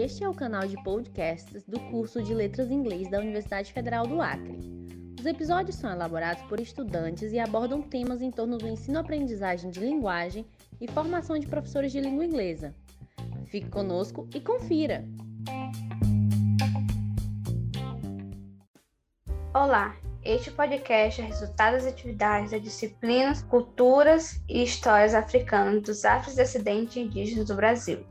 Este é o canal de podcasts do curso de Letras Inglês da Universidade Federal do Acre. Os episódios são elaborados por estudantes e abordam temas em torno do ensino-aprendizagem de linguagem e formação de professores de língua inglesa. Fique conosco e confira! Olá, este podcast é resultado das atividades das disciplinas Culturas e Histórias Africanas dos Afrodescendentes Indígenas do Brasil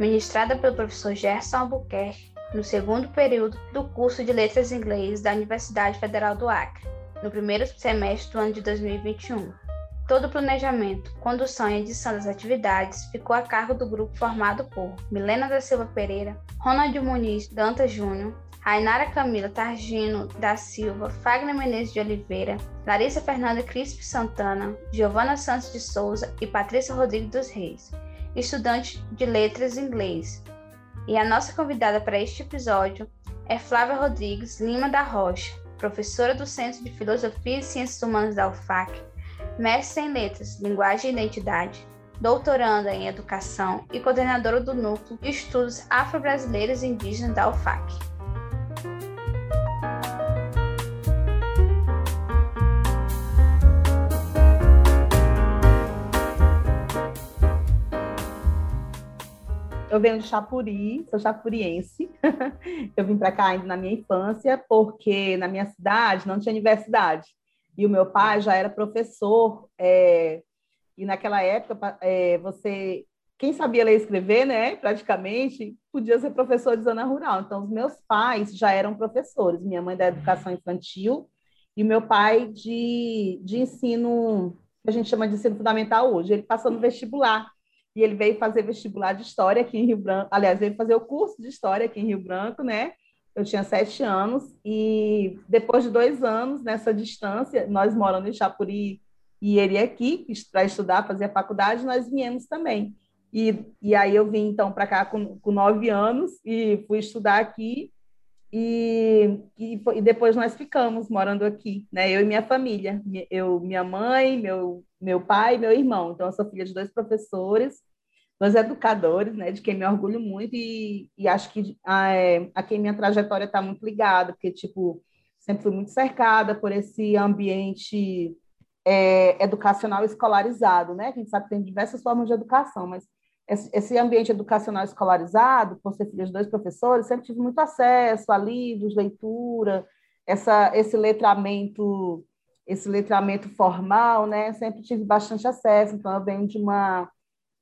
ministrada pelo professor Gerson Albuquerque no segundo período do curso de Letras Inglês da Universidade Federal do Acre, no primeiro semestre do ano de 2021. Todo o planejamento, condução e edição das atividades ficou a cargo do grupo formado por Milena da Silva Pereira, Ronald Muniz Dantas Júnior, Rainara Camila Targino da Silva, Fagner Menezes de Oliveira, Larissa Fernanda Crispe Santana, Giovana Santos de Souza e Patrícia Rodrigues dos Reis estudante de letras inglês. E a nossa convidada para este episódio é Flávia Rodrigues Lima da Rocha, professora do Centro de Filosofia e Ciências Humanas da UFAC, mestre em letras, linguagem e identidade, doutoranda em educação e coordenadora do Núcleo de Estudos Afro-Brasileiros e Indígenas da UFAC. Eu venho de Chapuri, sou chapuriense. eu vim para cá ainda na minha infância, porque na minha cidade não tinha universidade. E o meu pai já era professor. É, e naquela época, é, você, quem sabia ler e escrever, né, praticamente, podia ser professor de zona rural. Então, os meus pais já eram professores. Minha mãe da educação infantil e meu pai de, de ensino, que a gente chama de ensino fundamental hoje. Ele passou no vestibular e ele veio fazer vestibular de História aqui em Rio Branco. Aliás, veio fazer o curso de História aqui em Rio Branco, né? Eu tinha sete anos e depois de dois anos nessa distância, nós morando em Chapuri e ele aqui para estudar, fazer a faculdade, nós viemos também. E, e aí eu vim então para cá com, com nove anos e fui estudar aqui e, e, e, depois nós ficamos morando aqui, né? Eu e minha família, eu, minha mãe, meu meu pai meu irmão. Então eu sou filha de dois professores, dois educadores, né? De quem me orgulho muito e, e acho que a, é, a quem minha trajetória está muito ligada, porque tipo sempre fui muito cercada por esse ambiente é, educacional escolarizado, né? A gente sabe que tem diversas formas de educação, mas esse ambiente educacional escolarizado, por ser filha de dois professores, sempre tive muito acesso a livros, leitura, essa, esse letramento, esse letramento formal, né? Sempre tive bastante acesso, então eu venho de uma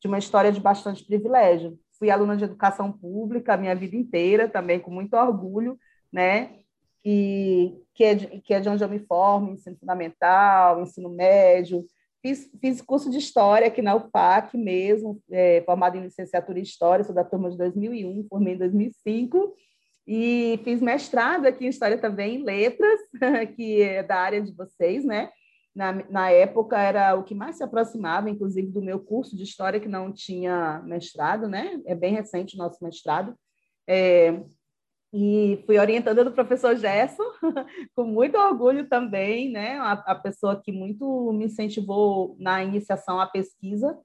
de uma história de bastante privilégio. Fui aluna de educação pública a minha vida inteira, também com muito orgulho, né? E que é de, que é de onde eu me formo, ensino fundamental, ensino médio, Fiz, fiz curso de História aqui na UFAC mesmo, é, formado em licenciatura em História, sou da turma de 2001, formei em 2005, e fiz mestrado aqui em História também, em Letras, que é da área de vocês, né? Na, na época era o que mais se aproximava, inclusive, do meu curso de História, que não tinha mestrado, né? É bem recente o nosso mestrado. É, e fui orientada do professor Gerson, com muito orgulho também, né? A, a, pessoa que muito me incentivou na iniciação à pesquisa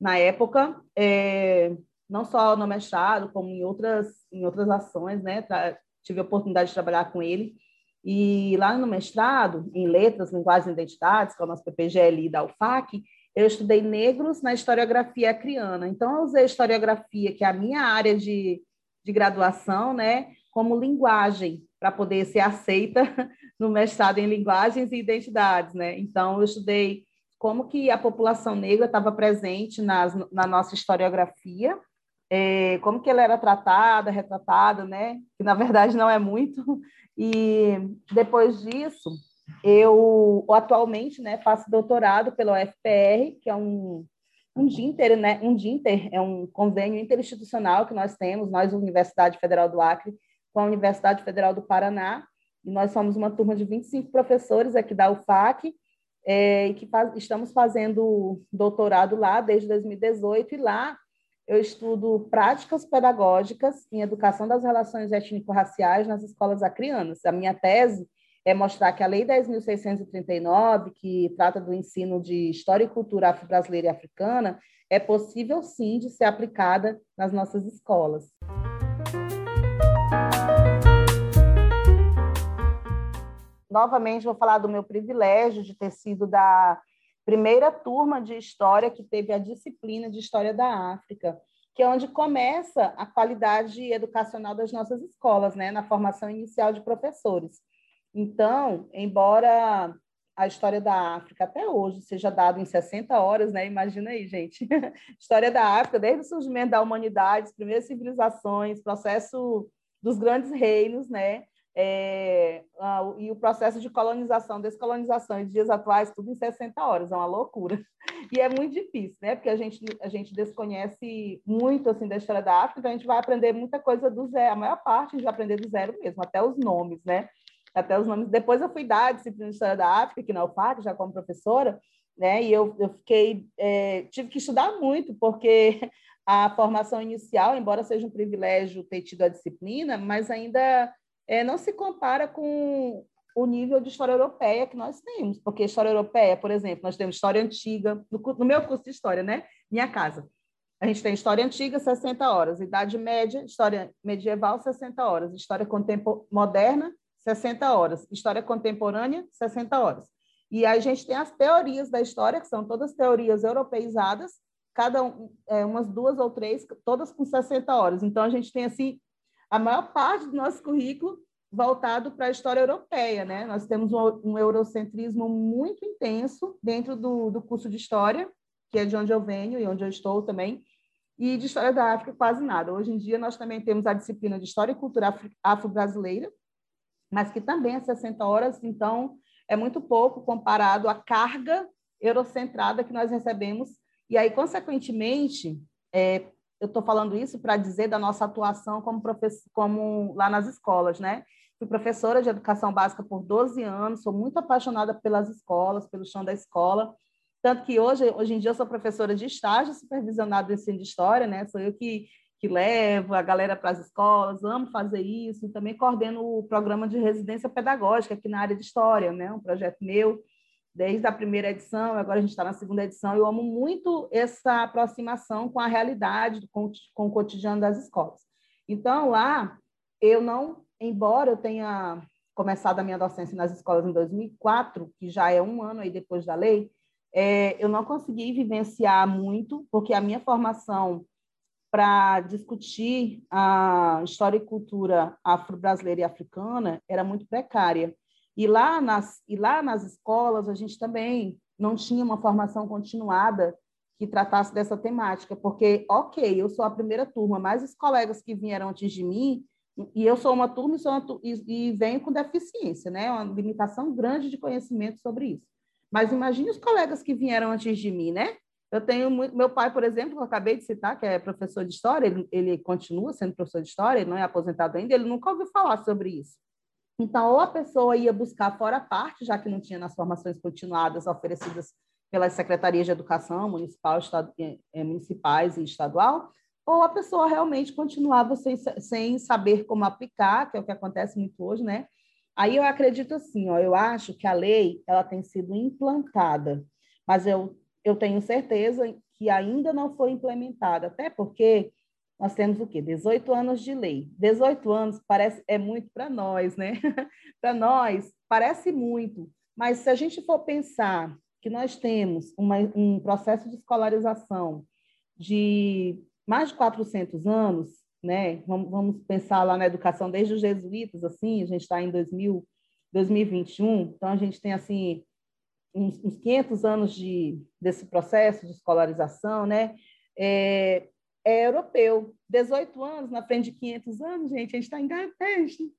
na época, é, não só no mestrado, como em outras, em outras ações, né? Tra tive a oportunidade de trabalhar com ele. E lá no mestrado, em Letras, Linguagens e Identidades, que é o nosso PPGLI da UFAC, eu estudei negros na historiografia acriana. Então, eu usei historiografia, que é a minha área de, de graduação, né? Como linguagem para poder ser aceita no mestrado em linguagens e identidades, né? Então eu estudei como que a população negra estava presente nas, na nossa historiografia, é, como que ela era tratada, retratada, né? Que na verdade não é muito. E depois disso, eu atualmente, né, faço doutorado pelo UFPR, que é um um DINTER, né? Um DINTER é um convênio interinstitucional que nós temos, nós Universidade Federal do Acre com a Universidade Federal do Paraná, e nós somos uma turma de 25 professores aqui da UFAC, é, e que faz, estamos fazendo doutorado lá desde 2018, e lá eu estudo práticas pedagógicas em educação das relações étnico-raciais nas escolas acrianas. A minha tese é mostrar que a Lei 10.639, que trata do ensino de história e cultura afro-brasileira e africana, é possível sim de ser aplicada nas nossas escolas. Novamente, vou falar do meu privilégio de ter sido da primeira turma de história que teve a disciplina de História da África, que é onde começa a qualidade educacional das nossas escolas, né, na formação inicial de professores. Então, embora a história da África até hoje seja dada em 60 horas, né? Imagina aí, gente. história da África, desde o surgimento da humanidade, as primeiras civilizações, processo dos grandes reinos, né? É, e o processo de colonização, descolonização e dias atuais, tudo em 60 horas, é uma loucura. E é muito difícil, né? Porque a gente, a gente desconhece muito assim da história da África, então a gente vai aprender muita coisa do zero, a maior parte a gente vai aprender do zero mesmo, até os nomes, né? Até os nomes. Depois eu fui dar a disciplina de história da África aqui na UFAC, já como professora, né? E eu, eu fiquei, é, tive que estudar muito, porque a formação inicial, embora seja um privilégio ter tido a disciplina, mas ainda é, não se compara com o nível de história europeia que nós temos, porque história europeia, por exemplo, nós temos história antiga, no, no meu curso de história, né? Minha casa. A gente tem história antiga, 60 horas, idade média, história medieval, 60 horas, história moderna, 60 horas, história contemporânea, 60 horas. E aí a gente tem as teorias da história, que são todas teorias europeizadas, cada um, é, umas duas ou três, todas com 60 horas. Então a gente tem assim a maior parte do nosso currículo voltado para a história europeia, né? Nós temos um, um eurocentrismo muito intenso dentro do, do curso de história, que é de onde eu venho e onde eu estou também, e de história da África quase nada. Hoje em dia nós também temos a disciplina de história e cultura afro-brasileira, mas que também é 60 horas, então é muito pouco comparado à carga eurocentrada que nós recebemos. E aí, consequentemente, é, eu estou falando isso para dizer da nossa atuação como, como lá nas escolas, né? Fui professora de educação básica por 12 anos, sou muito apaixonada pelas escolas, pelo chão da escola, tanto que hoje, hoje em dia eu sou professora de estágio supervisionado do ensino de história, né? Sou eu que, que levo a galera para as escolas, amo fazer isso, e também coordeno o programa de residência pedagógica aqui na área de história, né? Um projeto meu desde a primeira edição, agora a gente está na segunda edição. Eu amo muito essa aproximação com a realidade, com, com o cotidiano das escolas. Então, lá, eu não, embora eu tenha começado a minha docência nas escolas em 2004, que já é um ano aí depois da lei, é, eu não consegui vivenciar muito, porque a minha formação para discutir a história e cultura afro-brasileira e africana era muito precária. E lá, nas, e lá nas escolas, a gente também não tinha uma formação continuada que tratasse dessa temática, porque, ok, eu sou a primeira turma, mas os colegas que vieram antes de mim, e eu sou uma turma e, sou uma, e, e venho com deficiência, né? uma limitação grande de conhecimento sobre isso. Mas imagine os colegas que vieram antes de mim, né? Eu tenho muito, meu pai, por exemplo, que eu acabei de citar, que é professor de história, ele, ele continua sendo professor de história, ele não é aposentado ainda, ele nunca ouviu falar sobre isso. Então, ou a pessoa ia buscar fora a parte, já que não tinha nas formações continuadas oferecidas pelas secretarias de educação municipal, estado, é, municipais e estadual, ou a pessoa realmente continuava sem, sem saber como aplicar, que é o que acontece muito hoje, né? Aí eu acredito assim, ó, eu acho que a lei ela tem sido implantada, mas eu, eu tenho certeza que ainda não foi implementada, até porque nós temos o quê? 18 anos de lei. 18 anos parece é muito para nós, né? para nós parece muito, mas se a gente for pensar que nós temos uma, um processo de escolarização de mais de 400 anos, né? Vamos, pensar lá na educação desde os jesuítas, assim, a gente está em 2000, 2021, então a gente tem assim uns, uns 500 anos de, desse processo de escolarização, né? É, é europeu. 18 anos na frente de 500 anos, gente, a gente está ainda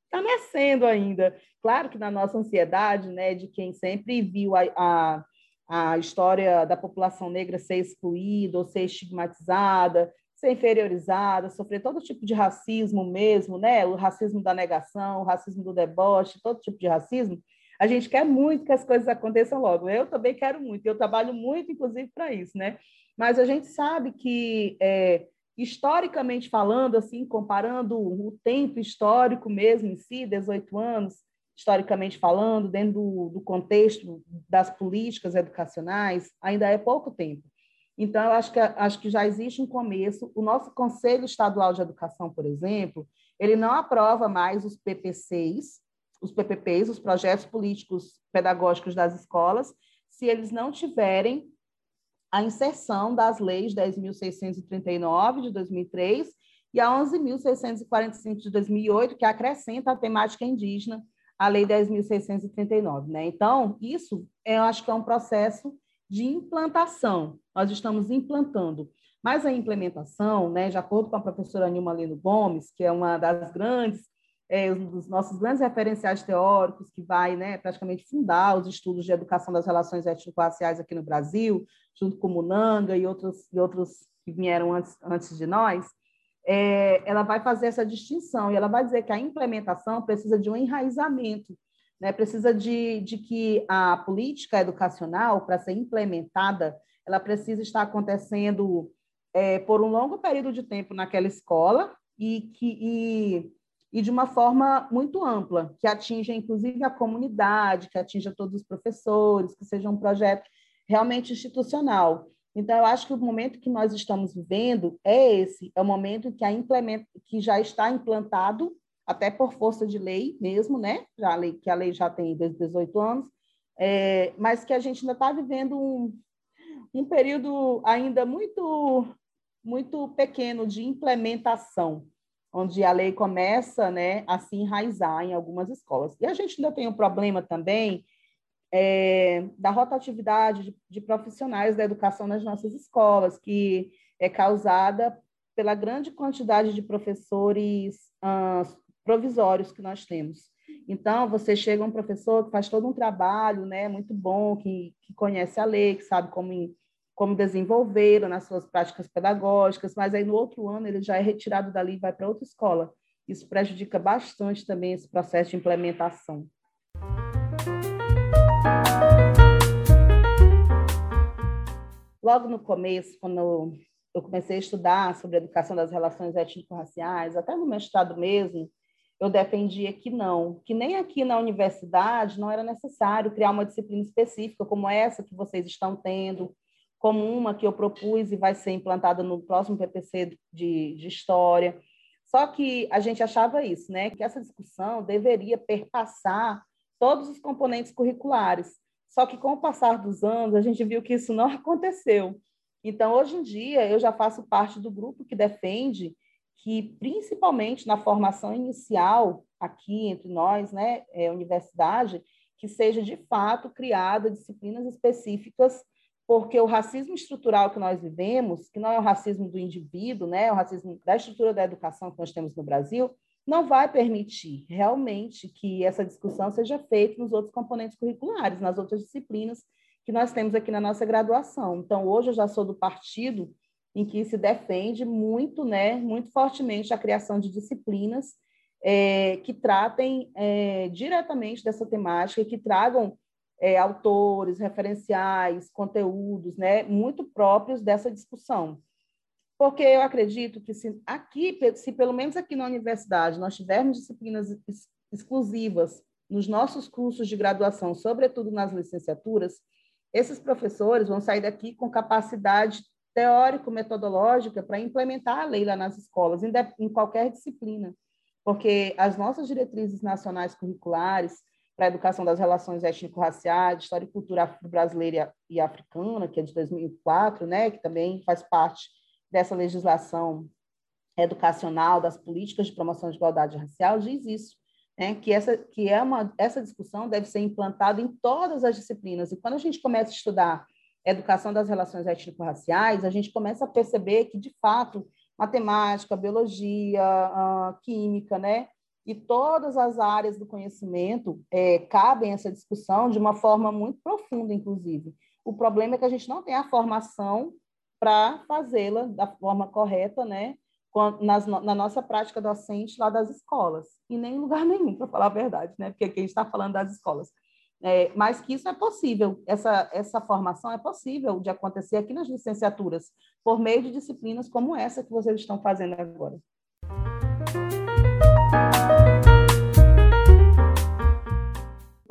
tá nascendo ainda. Claro que na nossa ansiedade, né, de quem sempre viu a, a, a história da população negra ser excluída ou ser estigmatizada, ser inferiorizada, sofrer todo tipo de racismo mesmo, né? O racismo da negação, o racismo do deboche, todo tipo de racismo. A gente quer muito que as coisas aconteçam logo. Eu também quero muito, eu trabalho muito, inclusive, para isso, né? Mas a gente sabe que é, historicamente falando, assim, comparando o tempo histórico mesmo em si, 18 anos, historicamente falando, dentro do, do contexto das políticas educacionais, ainda é pouco tempo. Então, eu acho que, acho que já existe um começo. O nosso Conselho Estadual de Educação, por exemplo, ele não aprova mais os PPCs, os PPPs, os projetos políticos pedagógicos das escolas, se eles não tiverem a inserção das leis 10.639 de 2003 e a 11.645 de 2008, que acrescenta a temática indígena à lei 10.639. Né? Então, isso eu acho que é um processo de implantação. Nós estamos implantando. Mas a implementação, né, de acordo com a professora Nilma Lino Gomes, que é uma das grandes é, um dos nossos grandes referenciais teóricos, que vai né, praticamente fundar os estudos de educação das relações étnico-raciais aqui no Brasil, junto com Munanga e outros, e outros que vieram antes, antes de nós, é, ela vai fazer essa distinção e ela vai dizer que a implementação precisa de um enraizamento, né, precisa de, de que a política educacional, para ser implementada, ela precisa estar acontecendo é, por um longo período de tempo naquela escola e que. E, e de uma forma muito ampla, que atinja inclusive a comunidade, que atinja todos os professores, que seja um projeto realmente institucional. Então, eu acho que o momento que nós estamos vivendo é esse, é o momento que, a implement... que já está implantado, até por força de lei mesmo, né? Já a lei, que a lei já tem desde 18 anos, é... mas que a gente ainda está vivendo um, um período ainda muito, muito pequeno de implementação onde a lei começa né, a se enraizar em algumas escolas. E a gente ainda tem um problema também é, da rotatividade de, de, profissionais da educação nas nossas escolas, que é causada pela grande quantidade de professores ah, provisórios que nós temos. Então, você chega um professor que faz todo um trabalho né, muito bom, que, que conhece a lei, que sabe como como desenvolveram nas suas práticas pedagógicas, mas aí no outro ano ele já é retirado dali e vai para outra escola. Isso prejudica bastante também esse processo de implementação. Logo no começo, quando eu comecei a estudar sobre a educação das relações étnico-raciais, até no mestrado mesmo, eu defendia que não, que nem aqui na universidade não era necessário criar uma disciplina específica como essa que vocês estão tendo, como uma que eu propus e vai ser implantada no próximo PPC de, de História. Só que a gente achava isso, né? que essa discussão deveria perpassar todos os componentes curriculares. Só que com o passar dos anos, a gente viu que isso não aconteceu. Então, hoje em dia, eu já faço parte do grupo que defende que, principalmente na formação inicial, aqui entre nós, né, é, universidade, que seja de fato criada disciplinas específicas porque o racismo estrutural que nós vivemos, que não é o racismo do indivíduo, né, é o racismo da estrutura da educação que nós temos no Brasil, não vai permitir realmente que essa discussão seja feita nos outros componentes curriculares, nas outras disciplinas que nós temos aqui na nossa graduação. Então, hoje eu já sou do partido em que se defende muito, né, muito fortemente a criação de disciplinas é, que tratem é, diretamente dessa temática e que tragam é, autores, referenciais, conteúdos, né, muito próprios dessa discussão. Porque eu acredito que se aqui, se pelo menos aqui na universidade, nós tivermos disciplinas exclusivas nos nossos cursos de graduação, sobretudo nas licenciaturas, esses professores vão sair daqui com capacidade teórico-metodológica para implementar a lei lá nas escolas, em qualquer disciplina, porque as nossas diretrizes nacionais curriculares, para a educação das relações étnico-raciais, história e cultura brasileira e africana, que é de 2004, né, que também faz parte dessa legislação educacional das políticas de promoção de igualdade racial, diz isso, né, que essa que é uma essa discussão deve ser implantada em todas as disciplinas. E quando a gente começa a estudar educação das relações étnico-raciais, a gente começa a perceber que de fato matemática, biologia, ah, química, né, e todas as áreas do conhecimento é, cabem essa discussão de uma forma muito profunda, inclusive. O problema é que a gente não tem a formação para fazê-la da forma correta, né? Nas, na nossa prática docente lá das escolas, e nem em lugar nenhum, para falar a verdade, né? Porque aqui a gente está falando das escolas. É, mas que isso é possível, essa, essa formação é possível de acontecer aqui nas licenciaturas, por meio de disciplinas como essa que vocês estão fazendo agora.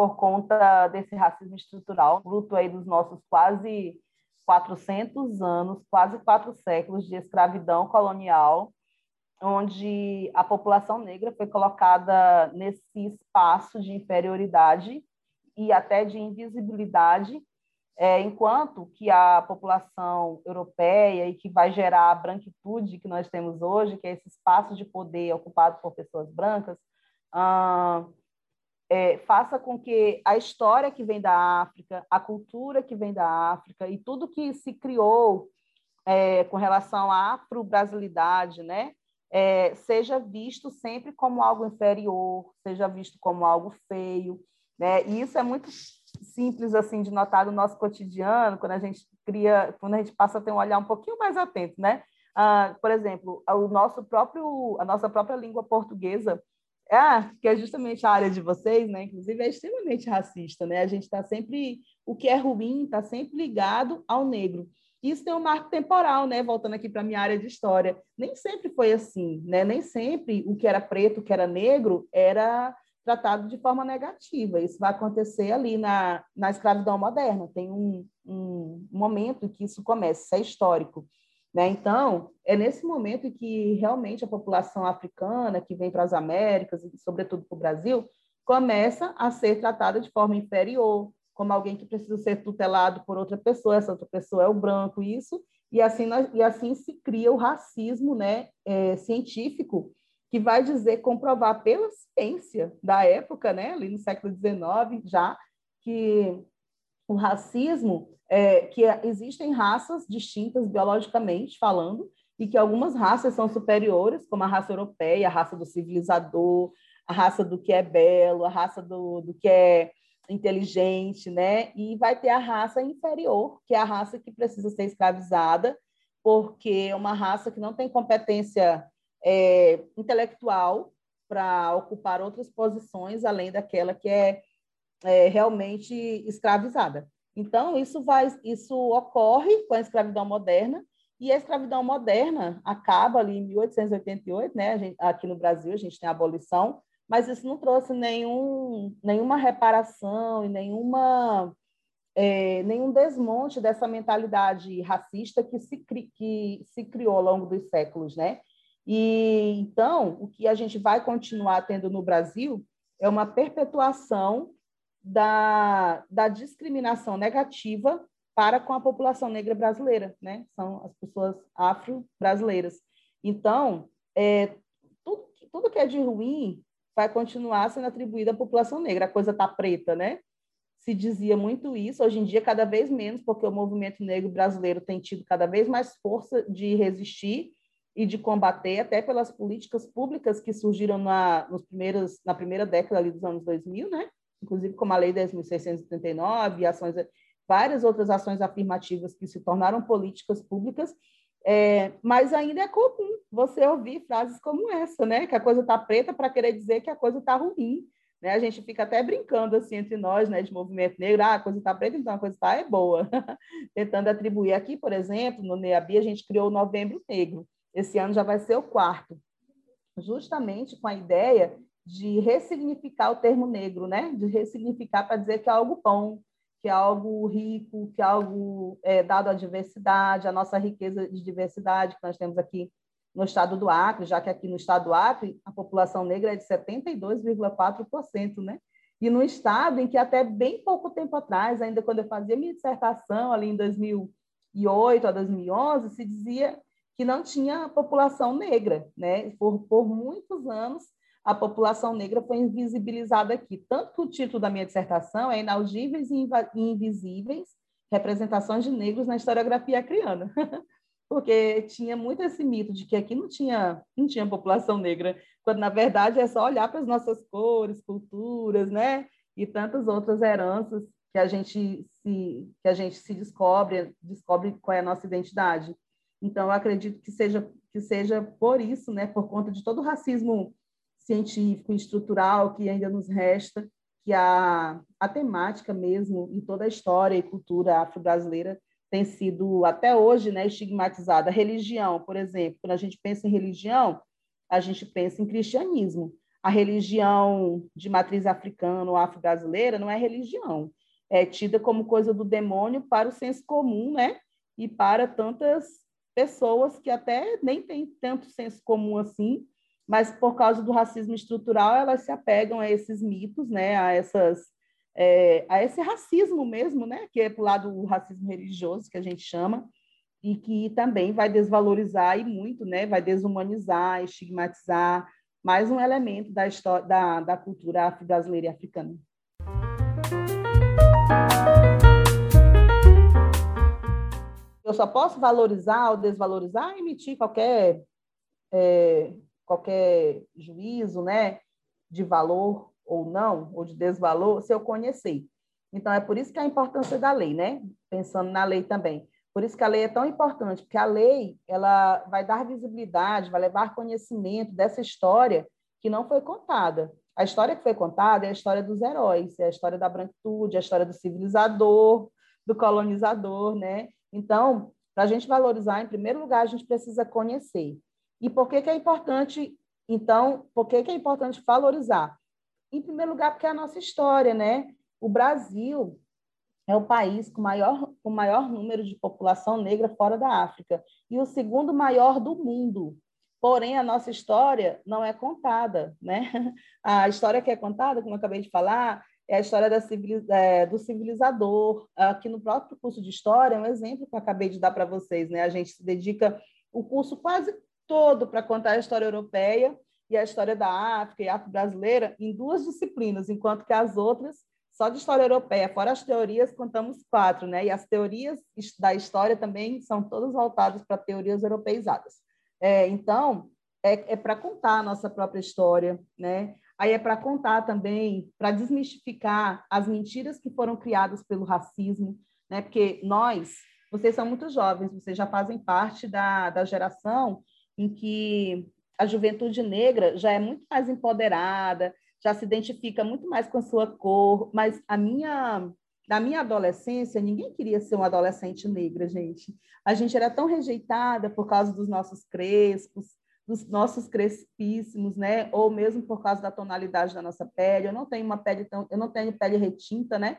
Por conta desse racismo estrutural, fruto aí dos nossos quase 400 anos, quase quatro séculos de escravidão colonial, onde a população negra foi colocada nesse espaço de inferioridade e até de invisibilidade, é, enquanto que a população europeia e que vai gerar a branquitude que nós temos hoje, que é esse espaço de poder ocupado por pessoas brancas, é, faça com que a história que vem da África, a cultura que vem da África e tudo que se criou é, com relação à afro-brasilidade, né, é, seja visto sempre como algo inferior, seja visto como algo feio, né? E isso é muito simples assim de notar no nosso cotidiano, quando a gente cria, quando a gente passa a ter um olhar um pouquinho mais atento, né? Ah, por exemplo, o nosso próprio, a nossa própria língua portuguesa, ah, que é justamente a área de vocês, né? Inclusive é extremamente racista, né? A gente está sempre, o que é ruim está sempre ligado ao negro. Isso tem um marco temporal, né? Voltando aqui para a minha área de história. Nem sempre foi assim, né? Nem sempre o que era preto, o que era negro, era tratado de forma negativa. Isso vai acontecer ali na, na escravidão moderna. Tem um, um momento que isso começa, isso é histórico. Né? Então, é nesse momento que realmente a população africana que vem para as Américas, e sobretudo para o Brasil, começa a ser tratada de forma inferior, como alguém que precisa ser tutelado por outra pessoa, essa outra pessoa é o branco, isso, e assim, nós, e assim se cria o racismo né, é, científico, que vai dizer, comprovar pela ciência da época, né, ali no século XIX já, que o racismo, é, que existem raças distintas biologicamente falando, e que algumas raças são superiores, como a raça europeia, a raça do civilizador, a raça do que é belo, a raça do, do que é inteligente, né? E vai ter a raça inferior, que é a raça que precisa ser escravizada, porque é uma raça que não tem competência é, intelectual para ocupar outras posições além daquela que é, é, realmente escravizada. Então isso vai, isso ocorre com a escravidão moderna e a escravidão moderna acaba ali em 1888, né? Gente, aqui no Brasil a gente tem a abolição, mas isso não trouxe nenhum, nenhuma reparação e nenhuma, é, nenhum desmonte dessa mentalidade racista que se, que se criou ao longo dos séculos, né? E então, o que a gente vai continuar tendo no Brasil é uma perpetuação da, da discriminação negativa para com a população negra brasileira, né? São as pessoas afro-brasileiras. Então, é, tudo, tudo que é de ruim vai continuar sendo atribuída à população negra. A coisa está preta, né? Se dizia muito isso, hoje em dia cada vez menos, porque o movimento negro brasileiro tem tido cada vez mais força de resistir e de combater, até pelas políticas públicas que surgiram na, nos primeiros, na primeira década ali dos anos 2000, né? Inclusive como a Lei 10.639 e ações, várias outras ações afirmativas que se tornaram políticas públicas é, mas ainda é comum você ouvir frases como essa, né? Que a coisa está preta para querer dizer que a coisa está ruim. Né? A gente fica até brincando assim entre nós, né, de movimento negro, ah, a coisa está preta, então a coisa está é boa. Tentando atribuir aqui, por exemplo, no NEABI, a gente criou o Novembro Negro. Esse ano já vai ser o quarto, justamente com a ideia de ressignificar o termo negro, né? De ressignificar para dizer que é algo bom, que é algo rico, que é algo é, dado à diversidade, a nossa riqueza de diversidade que nós temos aqui no estado do Acre, já que aqui no estado do Acre a população negra é de 72,4%, né? E no estado em que até bem pouco tempo atrás, ainda quando eu fazia minha dissertação ali em 2008 a 2011, se dizia que não tinha população negra, né? Por, por muitos anos a população negra foi invisibilizada aqui. Tanto que o título da minha dissertação é Inaudíveis e Invisíveis, Representações de Negros na Historiografia Acriana. Porque tinha muito esse mito de que aqui não tinha, não tinha população negra, quando, na verdade, é só olhar para as nossas cores, culturas, né? E tantas outras heranças que a gente se, que a gente se descobre, descobre qual é a nossa identidade. Então, eu acredito que seja, que seja por isso, né? Por conta de todo o racismo científico e estrutural que ainda nos resta, que a, a temática mesmo em toda a história e cultura afro-brasileira tem sido até hoje né, estigmatizada. A religião, por exemplo, quando a gente pensa em religião, a gente pensa em cristianismo. A religião de matriz africana ou afro-brasileira não é religião, é tida como coisa do demônio para o senso comum, né? E para tantas pessoas que até nem têm tanto senso comum assim, mas por causa do racismo estrutural, elas se apegam a esses mitos, né, a essas é, a esse racismo mesmo, né, que é para o lado do racismo religioso que a gente chama, e que também vai desvalorizar e muito, né, vai desumanizar, estigmatizar mais um elemento da história da, da cultura afro-brasileira e africana. Eu só posso valorizar ou desvalorizar, emitir qualquer é, qualquer juízo, né, de valor ou não, ou de desvalor, se eu conhecer. Então, é por isso que a importância da lei, né? Pensando na lei também. Por isso que a lei é tão importante, porque a lei ela vai dar visibilidade, vai levar conhecimento dessa história que não foi contada. A história que foi contada é a história dos heróis, é a história da branquitude, é a história do civilizador, do colonizador, né? Então, para a gente valorizar, em primeiro lugar, a gente precisa conhecer. E por que, que é importante, então, por que, que é importante valorizar? Em primeiro lugar, porque é a nossa história, né? O Brasil é o país com maior, com maior número de população negra fora da África e o segundo maior do mundo. Porém, a nossa história não é contada, né? A história que é contada, como eu acabei de falar, é a história é, do civilizador. Aqui no próprio curso de história, é um exemplo que eu acabei de dar para vocês, né? A gente se dedica o curso quase todo para contar a história europeia e a história da África e afro-brasileira em duas disciplinas, enquanto que as outras só de história europeia, fora as teorias, contamos quatro, né? E as teorias da história também são todas voltadas para teorias europeizadas. É, então, é, é para contar a nossa própria história, né? Aí é para contar também, para desmistificar as mentiras que foram criadas pelo racismo, né? Porque nós, vocês são muito jovens, vocês já fazem parte da, da geração em que a juventude negra já é muito mais empoderada, já se identifica muito mais com a sua cor, mas a minha na minha adolescência, ninguém queria ser uma adolescente negra, gente. A gente era tão rejeitada por causa dos nossos crespos, dos nossos crespíssimos, né? Ou mesmo por causa da tonalidade da nossa pele. Eu não tenho uma pele tão, eu não tenho pele retinta, né?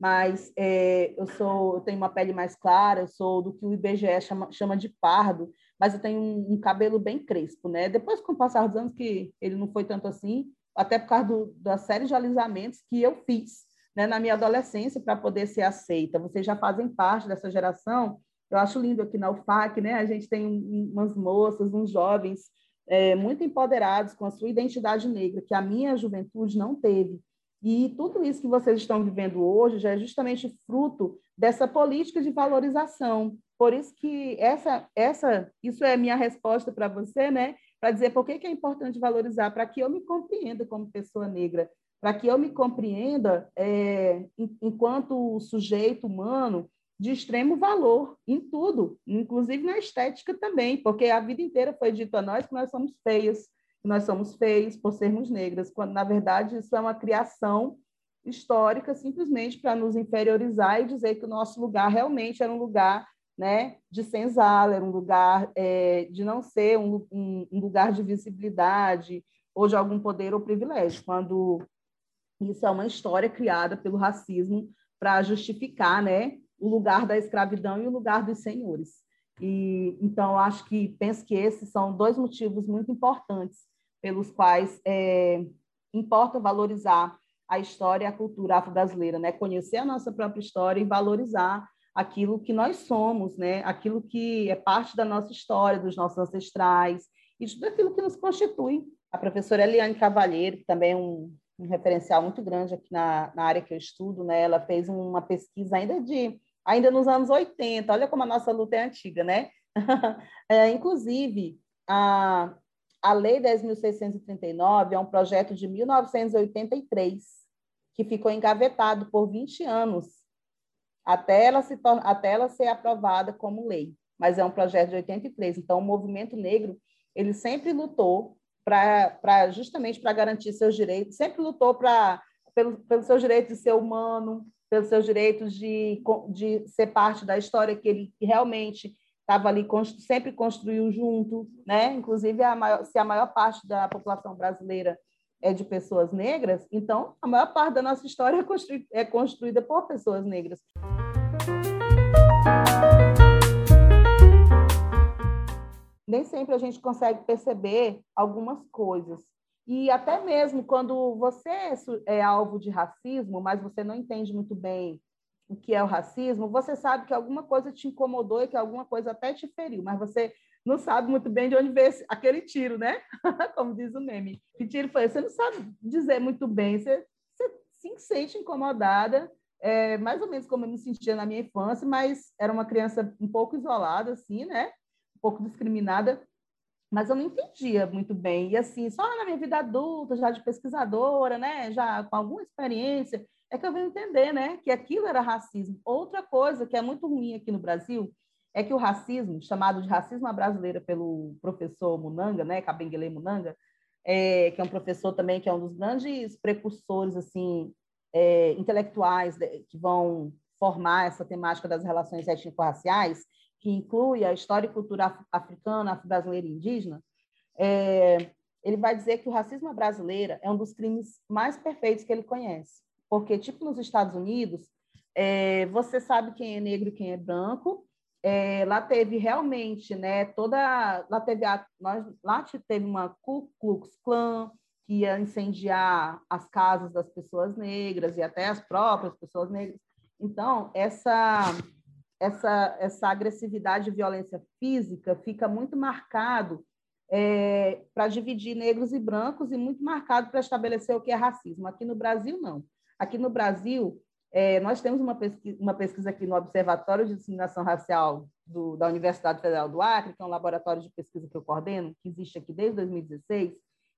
Mas é, eu sou, eu tenho uma pele mais clara, eu sou do que o IBGE chama, chama de pardo, mas eu tenho um, um cabelo bem crespo, né? Depois, com o passar dos anos, que ele não foi tanto assim, até por causa do, da série de alisamentos que eu fiz né, na minha adolescência para poder ser aceita. Vocês já fazem parte dessa geração. Eu acho lindo aqui na UFAC, né? A gente tem umas moças, uns jovens é, muito empoderados com a sua identidade negra, que a minha juventude não teve. E tudo isso que vocês estão vivendo hoje já é justamente fruto dessa política de valorização. Por isso que essa, essa, isso é minha resposta para você, né? para dizer por que, que é importante valorizar, para que eu me compreenda como pessoa negra, para que eu me compreenda é, enquanto sujeito humano de extremo valor em tudo, inclusive na estética também, porque a vida inteira foi dito a nós que nós somos feias, que nós somos feios por sermos negras, quando na verdade isso é uma criação histórica simplesmente para nos inferiorizar e dizer que o nosso lugar realmente era um lugar né, de senzala, era um lugar é, de não ser um, um, um, lugar de visibilidade ou de algum poder ou privilégio, quando isso é uma história criada pelo racismo para justificar né, o lugar da escravidão e o lugar dos senhores. E então acho que penso que esses são dois motivos muito importantes pelos quais é, importa valorizar a história e a cultura afro-brasileira, né? Conhecer a nossa própria história e valorizar aquilo que nós somos, né? aquilo que é parte da nossa história, dos nossos ancestrais, e tudo aquilo que nos constitui. A professora Eliane Cavalheiro, que também é um, um referencial muito grande aqui na, na, área que eu estudo, né? ela fez uma pesquisa ainda de ainda nos anos 80, olha como a nossa luta é antiga, né? é, inclusive, a, a Lei 10.639 é um projeto de 1983, que ficou engavetado por 20 anos até ela, se até ela ser aprovada como lei. Mas é um projeto de 83. Então, o movimento negro ele sempre lutou para justamente para garantir seus direitos, sempre lutou para pelo, pelos seus direitos de ser humano, pelos seus direitos de, de ser parte da história que ele realmente estava ali, sempre construiu junto, né? Inclusive, a maior, se a maior parte da população brasileira é de pessoas negras, então a maior parte da nossa história é, é construída por pessoas negras. nem sempre a gente consegue perceber algumas coisas. E até mesmo quando você é alvo de racismo, mas você não entende muito bem o que é o racismo, você sabe que alguma coisa te incomodou e que alguma coisa até te feriu, mas você não sabe muito bem de onde veio aquele tiro, né? Como diz o meme. Que tiro foi? Você não sabe dizer muito bem, você, você se sente incomodada, é, mais ou menos como eu me sentia na minha infância, mas era uma criança um pouco isolada, assim, né? Um pouco discriminada, mas eu não entendia muito bem. E assim, só na minha vida adulta, já de pesquisadora, né? Já com alguma experiência, é que eu venho entender, né? Que aquilo era racismo. Outra coisa que é muito ruim aqui no Brasil é que o racismo, chamado de racismo à brasileira pelo professor Munanga, né, Kabengele Munanga, é, que é um professor também que é um dos grandes precursores assim é, intelectuais que vão formar essa temática das relações étnico-raciais, que inclui a história e cultura africana, afro-brasileira e indígena, é, ele vai dizer que o racismo à brasileira é um dos crimes mais perfeitos que ele conhece, porque tipo nos Estados Unidos, é, você sabe quem é negro e quem é branco, é, lá teve realmente, né, toda, lá teve a, nós, lá teve uma Ku Klux Klan que ia incendiar as casas das pessoas negras e até as próprias pessoas negras. Então, essa essa essa agressividade e violência física fica muito marcado é, para dividir negros e brancos e muito marcado para estabelecer o que é racismo. Aqui no Brasil, não. Aqui no Brasil, é, nós temos uma pesquisa, uma pesquisa, aqui no Observatório de Discriminação Racial do, da Universidade Federal do Acre, que é um laboratório de pesquisa que eu coordeno, que existe aqui desde 2016,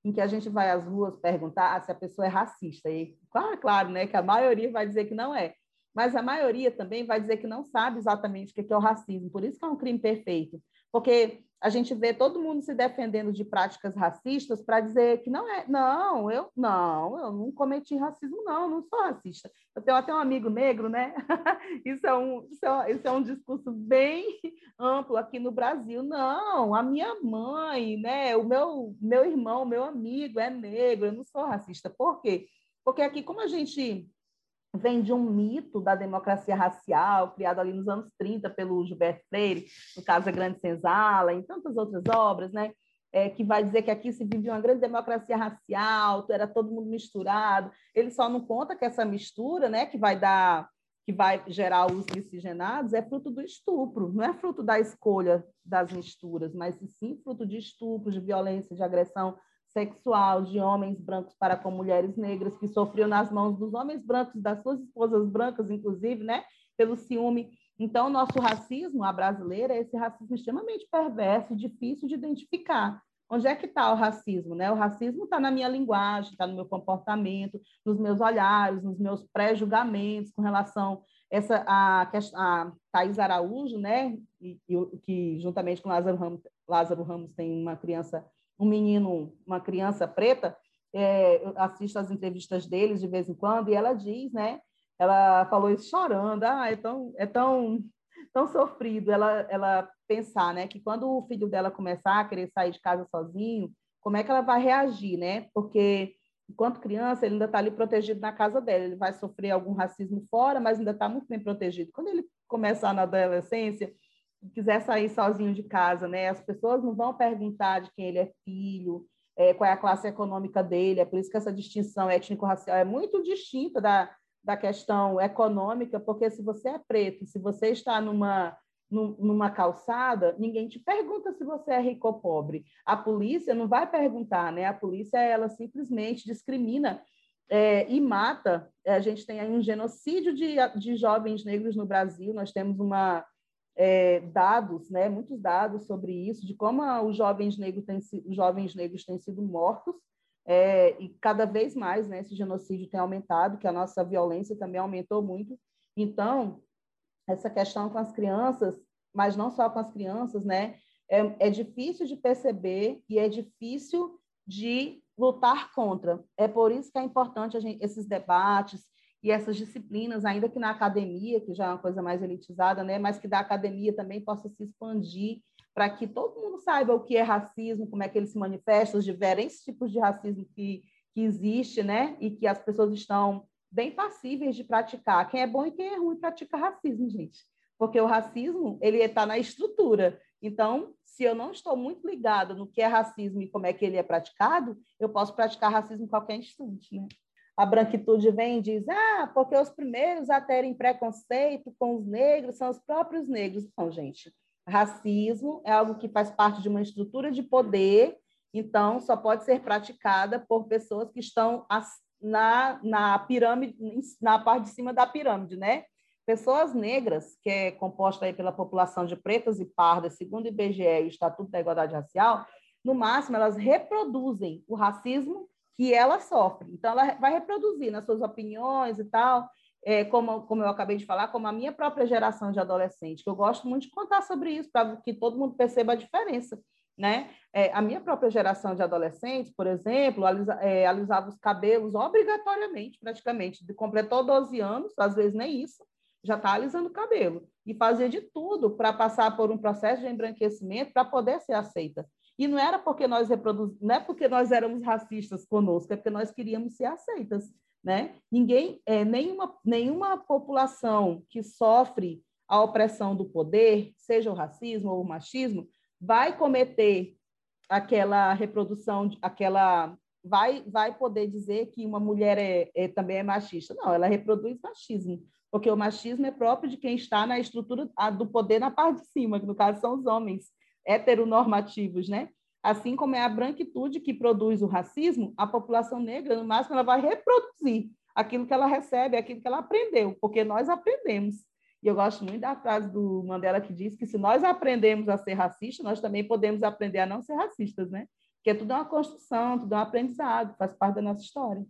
em que a gente vai às ruas perguntar se a pessoa é racista. E, claro, claro, né, que a maioria vai dizer que não é. Mas a maioria também vai dizer que não sabe exatamente o que é o racismo. Por isso que é um crime perfeito. Porque a gente vê todo mundo se defendendo de práticas racistas para dizer que não é, não, eu não, eu não cometi racismo, não, não sou racista. Eu tenho até um amigo negro, né? isso, é um, isso, é, isso é um discurso bem amplo aqui no Brasil. Não, a minha mãe, né? O meu, meu irmão, meu amigo é negro, eu não sou racista. Por quê? Porque aqui, como a gente vem de um mito da democracia racial, criado ali nos anos 30 pelo Gilberto Freire, no caso a Grande Senzala, em tantas outras obras, né? É, que vai dizer que aqui se vivia uma grande democracia racial, era todo mundo misturado. Ele só não conta que essa mistura, né, que vai dar, que vai gerar os miscigenados, é fruto do estupro, não é fruto da escolha das misturas, mas sim fruto de estupro, de violência, de agressão sexual de homens brancos para com mulheres negras que sofriam nas mãos dos homens brancos, das suas esposas brancas, inclusive, né, pelo ciúme. Então, nosso racismo, a brasileira, é esse racismo extremamente perverso, difícil de identificar. Onde é que está o racismo? Né? O racismo está na minha linguagem, está no meu comportamento, nos meus olhares, nos meus pré-julgamentos com relação essa a, a Thais Araújo, né, e, e, que juntamente com Lázaro Ramos, Lázaro Ramos tem uma criança um menino, uma criança preta, é, eu assisto as entrevistas deles de vez em quando, e ela diz, né? Ela falou isso chorando, ah, é tão, é tão, tão sofrido ela, ela pensar, né? Que quando o filho dela começar a querer sair de casa sozinho, como é que ela vai reagir, né? Porque enquanto criança ele ainda está ali protegido na casa dela, ele vai sofrer algum racismo fora, mas ainda está muito bem protegido. Quando ele começar na adolescência, quiser sair sozinho de casa, né? As pessoas não vão perguntar de quem ele é filho, é, qual é a classe econômica dele. É por isso que essa distinção étnico-racial é muito distinta da, da questão econômica, porque se você é preto, se você está numa numa calçada, ninguém te pergunta se você é rico ou pobre. A polícia não vai perguntar, né? A polícia ela simplesmente discrimina é, e mata. A gente tem aí um genocídio de, de jovens negros no Brasil. Nós temos uma é, dados, né, muitos dados sobre isso, de como os jovens negros têm, os jovens negros têm sido mortos, é, e cada vez mais né, esse genocídio tem aumentado, que a nossa violência também aumentou muito. Então, essa questão com as crianças, mas não só com as crianças, né, é, é difícil de perceber e é difícil de lutar contra. É por isso que é importante gente, esses debates, e essas disciplinas, ainda que na academia, que já é uma coisa mais elitizada, né, mas que da academia também possa se expandir para que todo mundo saiba o que é racismo, como é que ele se manifesta, os diferentes tipos de racismo que, que existe, né, e que as pessoas estão bem passíveis de praticar. Quem é bom e quem é ruim pratica racismo, gente. Porque o racismo, ele está na estrutura. Então, se eu não estou muito ligada no que é racismo e como é que ele é praticado, eu posso praticar racismo em qualquer instante, né? A branquitude vem e diz, ah, porque os primeiros a terem preconceito com os negros são os próprios negros. Não, gente, racismo é algo que faz parte de uma estrutura de poder, então só pode ser praticada por pessoas que estão na, na pirâmide, na parte de cima da pirâmide, né? Pessoas negras, que é composta aí pela população de pretas e pardas, segundo o IBGE e o Estatuto da Igualdade Racial, no máximo elas reproduzem o racismo que ela sofre. Então, ela vai reproduzir nas suas opiniões e tal, é, como, como eu acabei de falar, como a minha própria geração de adolescente, que eu gosto muito de contar sobre isso, para que todo mundo perceba a diferença. Né? É, a minha própria geração de adolescentes, por exemplo, alisa, é, alisava os cabelos obrigatoriamente, praticamente. Completou 12 anos, às vezes nem isso, já está alisando o cabelo. E fazia de tudo para passar por um processo de embranquecimento para poder ser aceita. E não era porque nós reproduz... não é porque nós éramos racistas conosco, é porque nós queríamos ser aceitas né? Ninguém, é, nenhuma, nenhuma população que sofre a opressão do poder, seja o racismo ou o machismo, vai cometer aquela reprodução, aquela vai vai poder dizer que uma mulher é, é, também é machista. Não, ela reproduz machismo, porque o machismo é próprio de quem está na estrutura do poder na parte de cima, que no caso são os homens heteronormativos, né? Assim como é a branquitude que produz o racismo, a população negra, no máximo, ela vai reproduzir aquilo que ela recebe, aquilo que ela aprendeu, porque nós aprendemos. E eu gosto muito da frase do Mandela que diz que se nós aprendemos a ser racistas, nós também podemos aprender a não ser racistas, né? Porque tudo é uma construção, tudo é um aprendizado, faz parte da nossa história.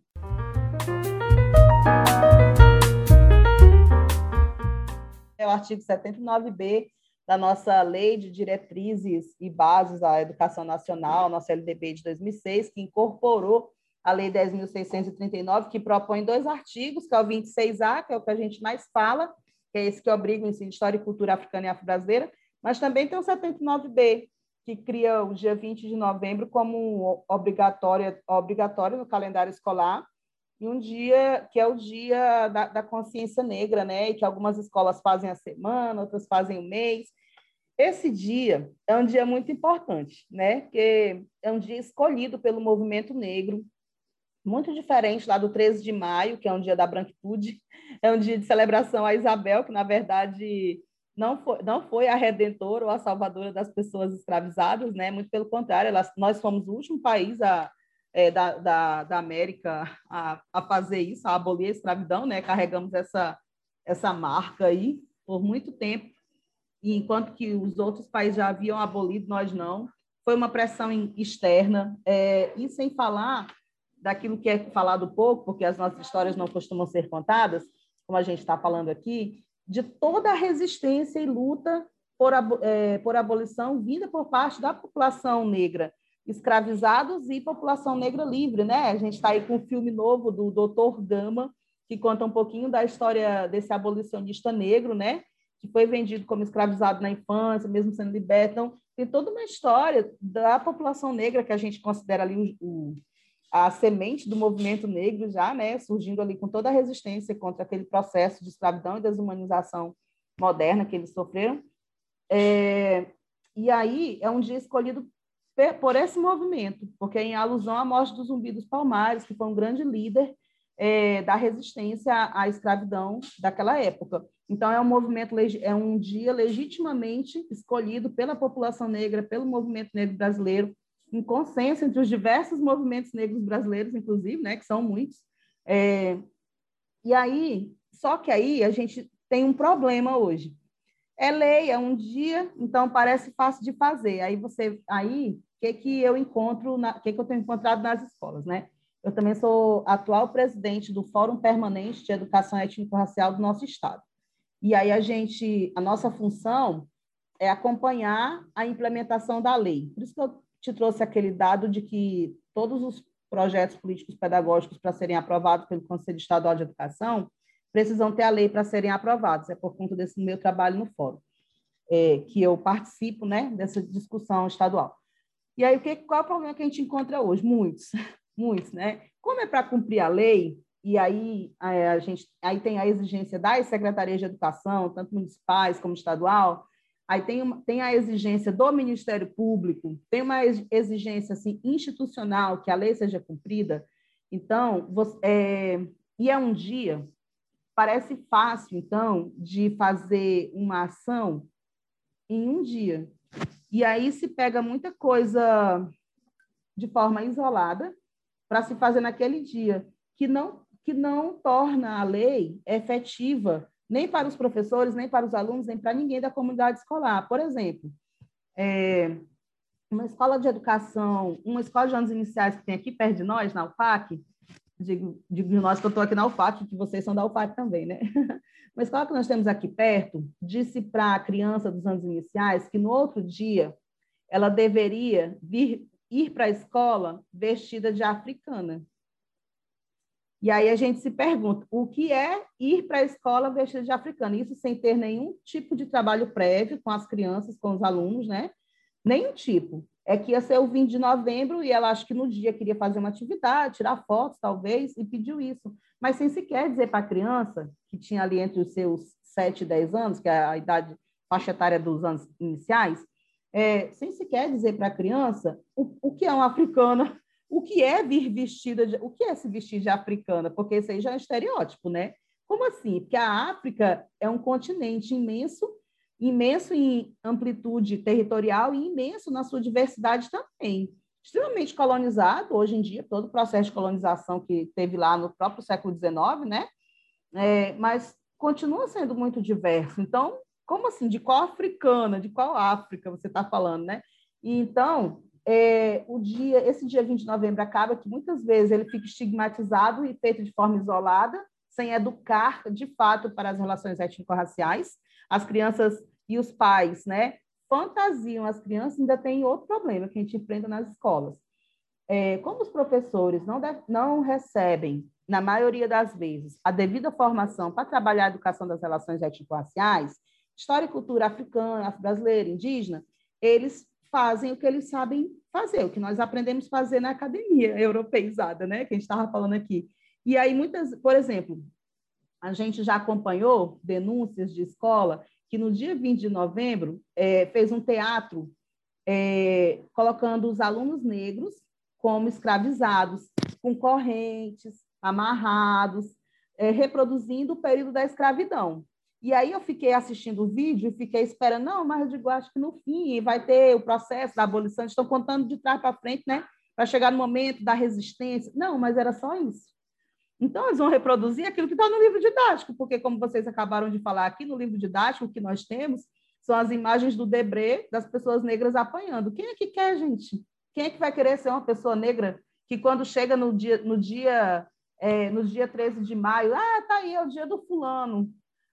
É o artigo 79b da nossa Lei de Diretrizes e Bases da Educação Nacional, nossa LDB de 2006, que incorporou a Lei 10.639, que propõe dois artigos, que é o 26A, que é o que a gente mais fala, que é esse que obriga o ensino de História e Cultura Africana e Afro-Brasileira, mas também tem o 79B, que cria o dia 20 de novembro como obrigatório, obrigatório no calendário escolar, e um dia que é o dia da, da, consciência negra, né? E que algumas escolas fazem a semana, outras fazem o mês. Esse dia é um dia muito importante, né? Porque é um dia escolhido pelo movimento negro, muito diferente lá do 13 de maio, que é um dia da branquitude, é um dia de celebração a Isabel, que na verdade não foi, não foi a redentora ou a salvadora das pessoas escravizadas, né? Muito pelo contrário, ela, nós fomos o último país a é, da, da, da, América a, a fazer isso, a abolir a escravidão, né? Carregamos essa, essa marca aí por muito tempo, e enquanto que os outros países já haviam abolido, nós não. Foi uma pressão externa, é, e sem falar daquilo que é falado pouco, porque as nossas histórias não costumam ser contadas, como a gente está falando aqui, de toda a resistência e luta por, é, por abolição vinda por parte da população negra, escravizados e população negra livre, né? A gente está aí com um filme novo do Dr. Gama, que conta um pouquinho da história desse abolicionista negro, né? Que foi vendido como escravizado na infância, mesmo sendo liberto. Então, tem toda uma história da população negra que a gente considera ali o, o, a semente do movimento negro já, né? Surgindo ali com toda a resistência contra aquele processo de escravidão e desumanização moderna que eles sofreram. É, e aí é um dia escolhido por esse movimento, porque é em alusão à morte do Zumbi dos Palmares, que foi um grande líder é, da resistência à, escravidão daquela época. Então é um movimento é um dia legitimamente escolhido pela população negra, pelo movimento negro brasileiro, em consenso entre os diversos movimentos negros brasileiros, inclusive, né, que são muitos. É, e aí, só que aí a gente tem um problema hoje. É lei, é um dia, então parece fácil de fazer. Aí você, aí que, que eu encontro, o que, que eu tenho encontrado nas escolas, né? Eu também sou atual presidente do Fórum Permanente de Educação Étnico-Racial do nosso estado. E aí a gente, a nossa função é acompanhar a implementação da lei. Por isso que eu te trouxe aquele dado de que todos os projetos políticos pedagógicos para serem aprovados pelo Conselho Estadual de Educação precisam ter a lei para serem aprovados. É por conta desse meu trabalho no fórum, é, que eu participo né, dessa discussão estadual. E aí, o que, qual é o problema que a gente encontra hoje? Muitos, muitos, né? Como é para cumprir a lei, e aí a gente aí tem a exigência das secretarias de educação, tanto municipais como estadual, aí tem, uma, tem a exigência do Ministério Público, tem uma exigência assim, institucional que a lei seja cumprida. Então, você, é, e é um dia, parece fácil, então, de fazer uma ação em um dia. E aí se pega muita coisa de forma isolada para se fazer naquele dia, que não, que não torna a lei efetiva nem para os professores, nem para os alunos, nem para ninguém da comunidade escolar. Por exemplo, é, uma escola de educação, uma escola de anos iniciais que tem aqui perto de nós, na UFAC, digo, digo de nós que eu estou aqui na UFAC, que vocês são da UFAC também, né? Uma escola que nós temos aqui perto disse para a criança dos anos iniciais que no outro dia ela deveria vir, ir para a escola vestida de africana. E aí a gente se pergunta, o que é ir para a escola vestida de africana? Isso sem ter nenhum tipo de trabalho prévio com as crianças, com os alunos, né? Nenhum tipo. É que ia ser o 20 de novembro e ela acho que no dia queria fazer uma atividade, tirar fotos, talvez, e pediu isso. Mas sem sequer dizer para a criança, que tinha ali entre os seus 7 e 10 anos, que é a idade faixa etária dos anos iniciais, é, sem sequer dizer para a criança o, o que é uma africana, o que é vir vestida de, o que é se vestir de africana, porque isso aí já é um estereótipo, né? Como assim? Porque a África é um continente imenso, imenso em amplitude territorial e imenso na sua diversidade também. Extremamente colonizado, hoje em dia, todo o processo de colonização que teve lá no próprio século XIX, né? É, mas continua sendo muito diverso. Então, como assim? De qual africana, de qual África você está falando, né? E, então, é, o dia, esse dia 20 de novembro acaba que muitas vezes ele fica estigmatizado e feito de forma isolada, sem educar de fato para as relações étnico-raciais. As crianças e os pais, né, fantasiam as crianças, ainda tem outro problema que a gente enfrenta nas escolas. É, como os professores não, deve, não recebem, na maioria das vezes, a devida formação para trabalhar a educação das relações étnico-raciais, história e cultura africana, afro-brasileira, indígena, eles fazem o que eles sabem fazer, o que nós aprendemos fazer na academia europeizada, né, que a gente estava falando aqui. E aí, muitas, por exemplo, a gente já acompanhou denúncias de escola que no dia 20 de novembro é, fez um teatro é, colocando os alunos negros como escravizados, com correntes, amarrados, é, reproduzindo o período da escravidão. E aí eu fiquei assistindo o vídeo e fiquei esperando, não, mas eu digo, acho que no fim vai ter o processo da abolição, estão contando de trás para frente, né? Para chegar no momento da resistência. Não, mas era só isso. Então, eles vão reproduzir aquilo que está no livro didático, porque, como vocês acabaram de falar aqui, no livro didático, o que nós temos são as imagens do Debré das pessoas negras apanhando. Quem é que quer, gente? Quem é que vai querer ser uma pessoa negra que, quando chega no dia, no dia, é, no dia 13 de maio, ah, tá aí, é o dia do fulano,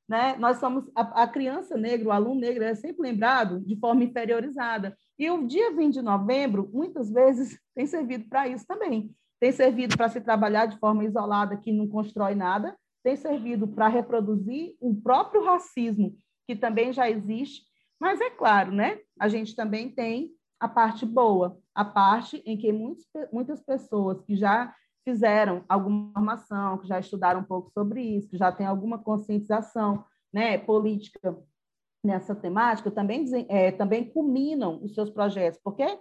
né? Nós somos a, a, criança negra, o aluno negro é sempre lembrado de forma inferiorizada. E o dia 20 de novembro, muitas vezes, tem servido para isso também. Tem servido para se trabalhar de forma isolada, que não constrói nada, tem servido para reproduzir o próprio racismo, que também já existe. Mas é claro, né? A gente também tem a parte boa, a parte em que muitos, muitas pessoas que já fizeram alguma formação, que já estudaram um pouco sobre isso, que já têm alguma conscientização né, política nessa temática, também, é, também culminam os seus projetos, porque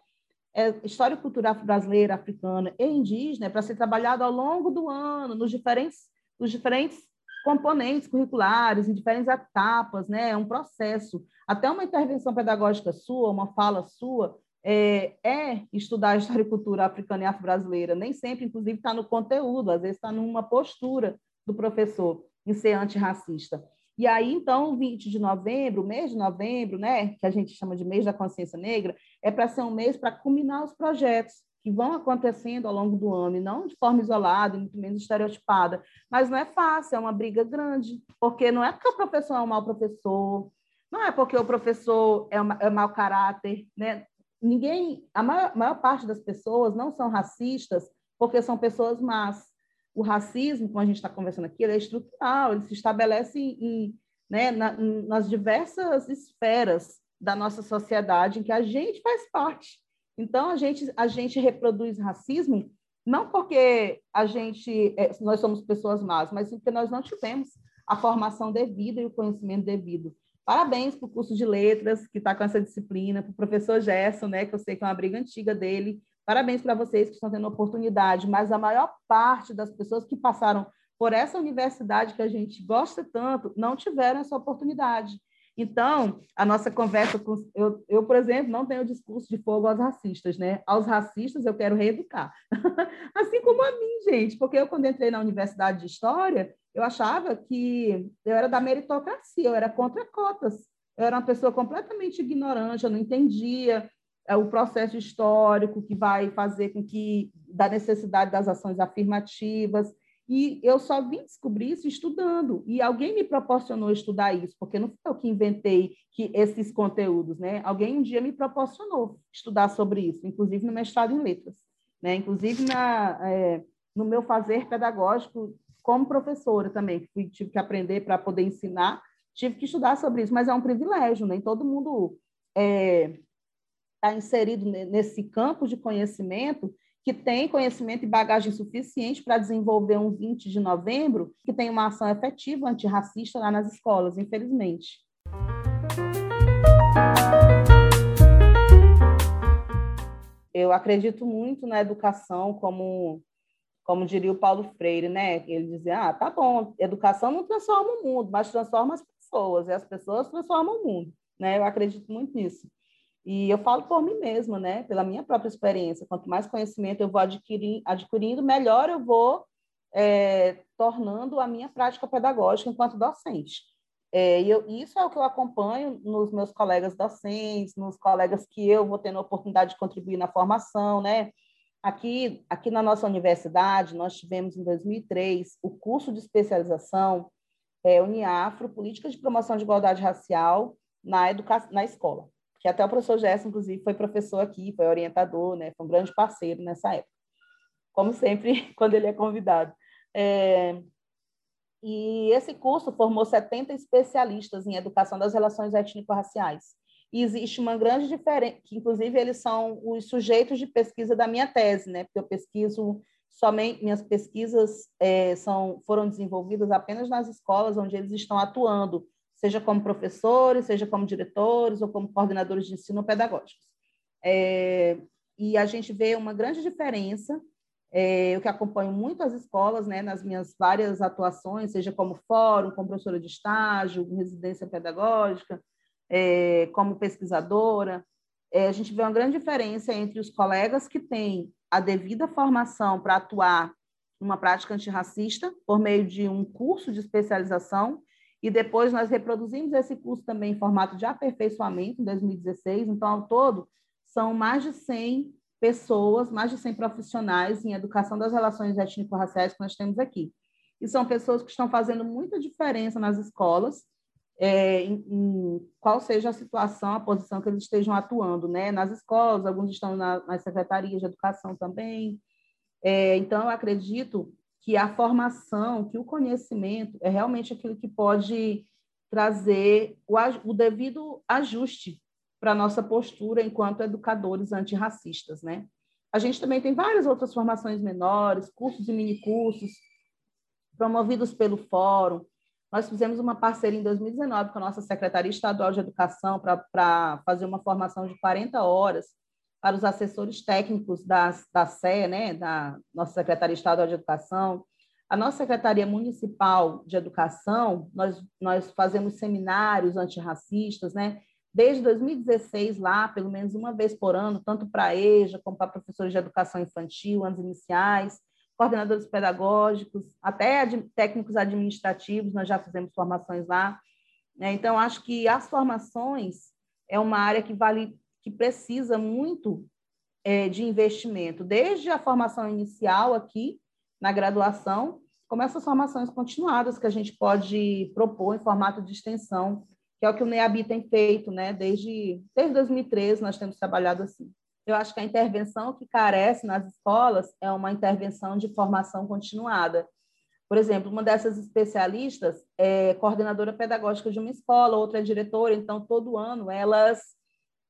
é, história cultural brasileira, africana e indígena é para ser trabalhado ao longo do ano, nos diferentes, nos diferentes componentes curriculares, em diferentes etapas, né? é um processo. Até uma intervenção pedagógica sua, uma fala sua, é, é, estudar a história e cultura africana e afro-brasileira. Nem sempre, inclusive, está no conteúdo, às vezes está numa postura do professor em ser antirracista. E aí, então, 20 de novembro, mês de novembro, né, que a gente chama de mês da consciência negra, é para ser um mês para culminar os projetos que vão acontecendo ao longo do ano, e não de forma isolada, muito menos estereotipada. Mas não é fácil, é uma briga grande, porque não é porque o professor é um mau professor, não é porque o professor é, uma, é mau caráter, né? ninguém, a maior, maior, parte das pessoas não são racistas porque são pessoas más. O racismo, como a gente está conversando aqui, ele é estrutural, ele se estabelece em, né, na, nas diversas esferas da nossa sociedade em que a gente faz parte. Então, a gente, a gente reproduz racismo não porque a gente, é, nós somos pessoas más, mas porque nós não tivemos a formação devida e o conhecimento devido. Parabéns para o curso de letras, que está com essa disciplina, para o professor Gerson, né, que eu sei que é uma briga antiga dele. Parabéns para vocês que estão tendo oportunidade, mas a maior parte das pessoas que passaram por essa universidade que a gente gosta tanto não tiveram essa oportunidade. Então, a nossa conversa com. Eu, eu, por exemplo, não tenho discurso de fogo aos racistas, né? Aos racistas eu quero reeducar. assim como a mim, gente, porque eu, quando entrei na Universidade de História, eu achava que eu era da meritocracia, eu era contra cotas. Eu era uma pessoa completamente ignorante, eu não entendia o processo histórico que vai fazer com que, da necessidade das ações afirmativas. E eu só vim descobrir isso estudando. E alguém me proporcionou estudar isso, porque não fui eu que inventei que esses conteúdos, né? Alguém um dia me proporcionou estudar sobre isso, inclusive no mestrado em letras, né? Inclusive na, é, no meu fazer pedagógico como professora também, que fui, tive que aprender para poder ensinar, tive que estudar sobre isso, mas é um privilégio, nem todo mundo é, tá inserido nesse campo de conhecimento que tem conhecimento e bagagem suficiente para desenvolver um 20 de novembro que tem uma ação efetiva antirracista lá nas escolas, infelizmente. Eu acredito muito na educação como como diria o Paulo Freire, né? Ele dizia: "Ah, tá bom, educação não transforma o mundo, mas transforma as pessoas, e as pessoas transformam o mundo", né? Eu acredito muito nisso. E eu falo por mim mesma, né? Pela minha própria experiência. Quanto mais conhecimento eu vou adquirir, adquirindo, melhor eu vou é, tornando a minha prática pedagógica enquanto docente. É, e eu, isso é o que eu acompanho nos meus colegas docentes, nos colegas que eu vou tendo a oportunidade de contribuir na formação, né? Aqui, aqui na nossa universidade, nós tivemos em 2003 o curso de especialização é, Uniafro, Política de Promoção de Igualdade Racial na, educa na escola que até o professor Gerson, inclusive, foi professor aqui, foi orientador, né? Foi um grande parceiro nessa época. Como sempre, quando ele é convidado. É... E esse curso formou 70 especialistas em educação das relações étnico-raciais. E existe uma grande diferença, que inclusive eles são os sujeitos de pesquisa da minha tese, né? Porque eu pesquiso somente, minhas pesquisas é, são, foram desenvolvidas apenas nas escolas onde eles estão atuando, seja como professores, seja como diretores ou como coordenadores de ensino pedagógicos. É, e a gente vê uma grande diferença. É, eu que acompanho muito as escolas, né, nas minhas várias atuações, seja como fórum, como professora de estágio, residência pedagógica, é, como pesquisadora, é, a gente vê uma grande diferença entre os colegas que têm a devida formação para atuar numa prática antirracista por meio de um curso de especialização e depois nós reproduzimos esse curso também em formato de aperfeiçoamento em 2016. Então, ao todo, são mais de 100 pessoas, mais de 100 profissionais em educação das relações étnico-raciais que nós temos aqui. E são pessoas que estão fazendo muita diferença nas escolas, é, em, em, qual seja a situação, a posição que eles estejam atuando, né? Nas escolas, alguns estão na, nas secretarias de educação também. É, então, eu acredito que a formação, que o conhecimento é realmente aquilo que pode trazer o, o devido ajuste para a nossa postura enquanto educadores antirracistas, né? A gente também tem várias outras formações menores, cursos e minicursos, promovidos pelo Fórum. Nós fizemos uma parceria em 2019 com a nossa Secretaria Estadual de Educação para fazer uma formação de 40 horas para os assessores técnicos da, da SE, né, da nossa Secretaria Estadual de Educação, a nossa Secretaria Municipal de Educação, nós, nós fazemos seminários antirracistas, né, desde 2016 lá, pelo menos uma vez por ano, tanto para a EJA como para professores de educação infantil, anos iniciais, coordenadores pedagógicos, até técnicos administrativos, nós já fizemos formações lá. Né? Então, acho que as formações é uma área que vale que precisa muito é, de investimento, desde a formação inicial aqui, na graduação, como essas formações continuadas que a gente pode propor em formato de extensão, que é o que o NEABI tem feito, né? Desde, desde 2013 nós temos trabalhado assim. Eu acho que a intervenção que carece nas escolas é uma intervenção de formação continuada. Por exemplo, uma dessas especialistas é coordenadora pedagógica de uma escola, outra é diretora, então todo ano elas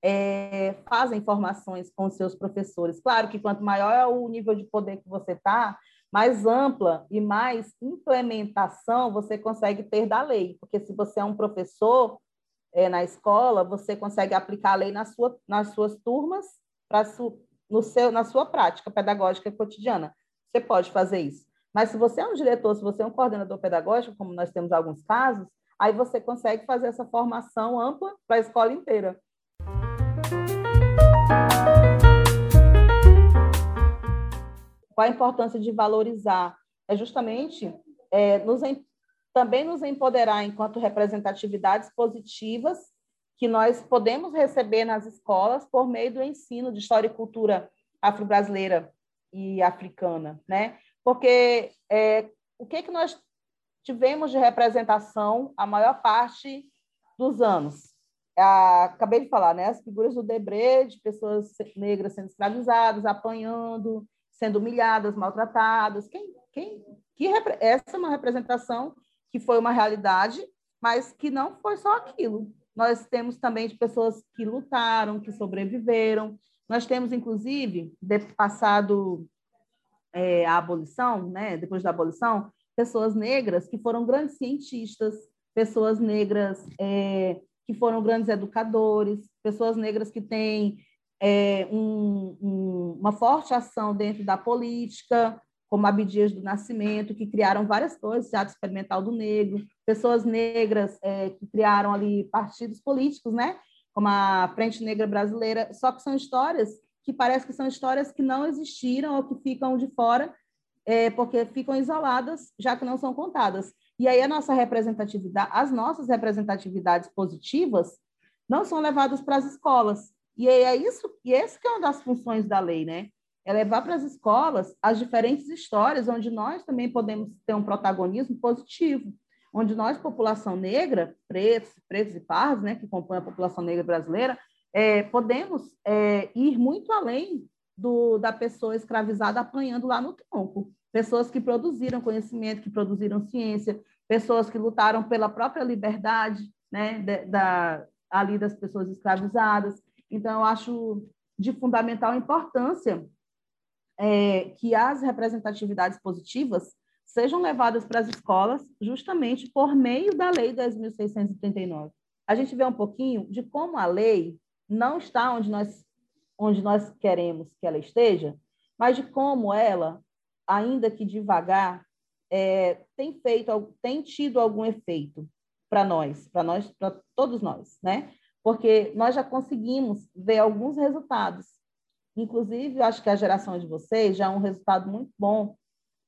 é, fazem formações com seus professores. Claro que quanto maior é o nível de poder que você está, mais ampla e mais implementação você consegue ter da lei, porque se você é um professor, é, na escola, você consegue aplicar a lei na sua, nas suas turmas, su, no seu, na sua prática pedagógica cotidiana. Você pode fazer isso. Mas se você é um diretor, se você é um coordenador pedagógico, como nós temos alguns casos, aí você consegue fazer essa formação ampla para a escola inteira. Qual a importância de valorizar? É justamente é, nos, também nos empoderar enquanto representatividades positivas que nós podemos receber nas escolas por meio do ensino de história e cultura afro-brasileira e africana, né? Porque é, o que que nós tivemos de representação a maior parte dos anos? Acabei de falar, né? As figuras do Debré, de pessoas negras sendo escravizadas, apanhando, sendo humilhadas, maltratadas. Quem, quem, que essa é uma representação que foi uma realidade, mas que não foi só aquilo. Nós temos também de pessoas que lutaram, que sobreviveram. Nós temos, inclusive, de, passado é, a abolição, né, depois da abolição, pessoas negras que foram grandes cientistas, pessoas negras é, que foram grandes educadores, pessoas negras que têm é, um, um, uma forte ação dentro da política, como Abdias do Nascimento, que criaram várias coisas, Teatro Experimental do Negro, pessoas negras é, que criaram ali partidos políticos, né? como a Frente Negra Brasileira, só que são histórias que parece que são histórias que não existiram ou que ficam de fora, é, porque ficam isoladas, já que não são contadas. E aí a nossa representatividade, as nossas representatividades positivas não são levadas para as escolas. E é isso, e esse que é uma das funções da lei, né? É levar para as escolas as diferentes histórias onde nós também podemos ter um protagonismo positivo, onde nós, população negra, pretos, pretos e pardos, né, que compõem a população negra brasileira, é, podemos é, ir muito além do, da pessoa escravizada apanhando lá no tronco. Pessoas que produziram conhecimento, que produziram ciência, pessoas que lutaram pela própria liberdade né, de, da, ali das pessoas escravizadas. Então, eu acho de fundamental importância é, que as representatividades positivas sejam levadas para as escolas justamente por meio da Lei 10.639. A gente vê um pouquinho de como a lei não está onde nós, onde nós queremos que ela esteja, mas de como ela, ainda que devagar, é, tem feito, tem tido algum efeito para nós, para nós, para todos nós, né? Porque nós já conseguimos ver alguns resultados. Inclusive, eu acho que a geração de vocês já é um resultado muito bom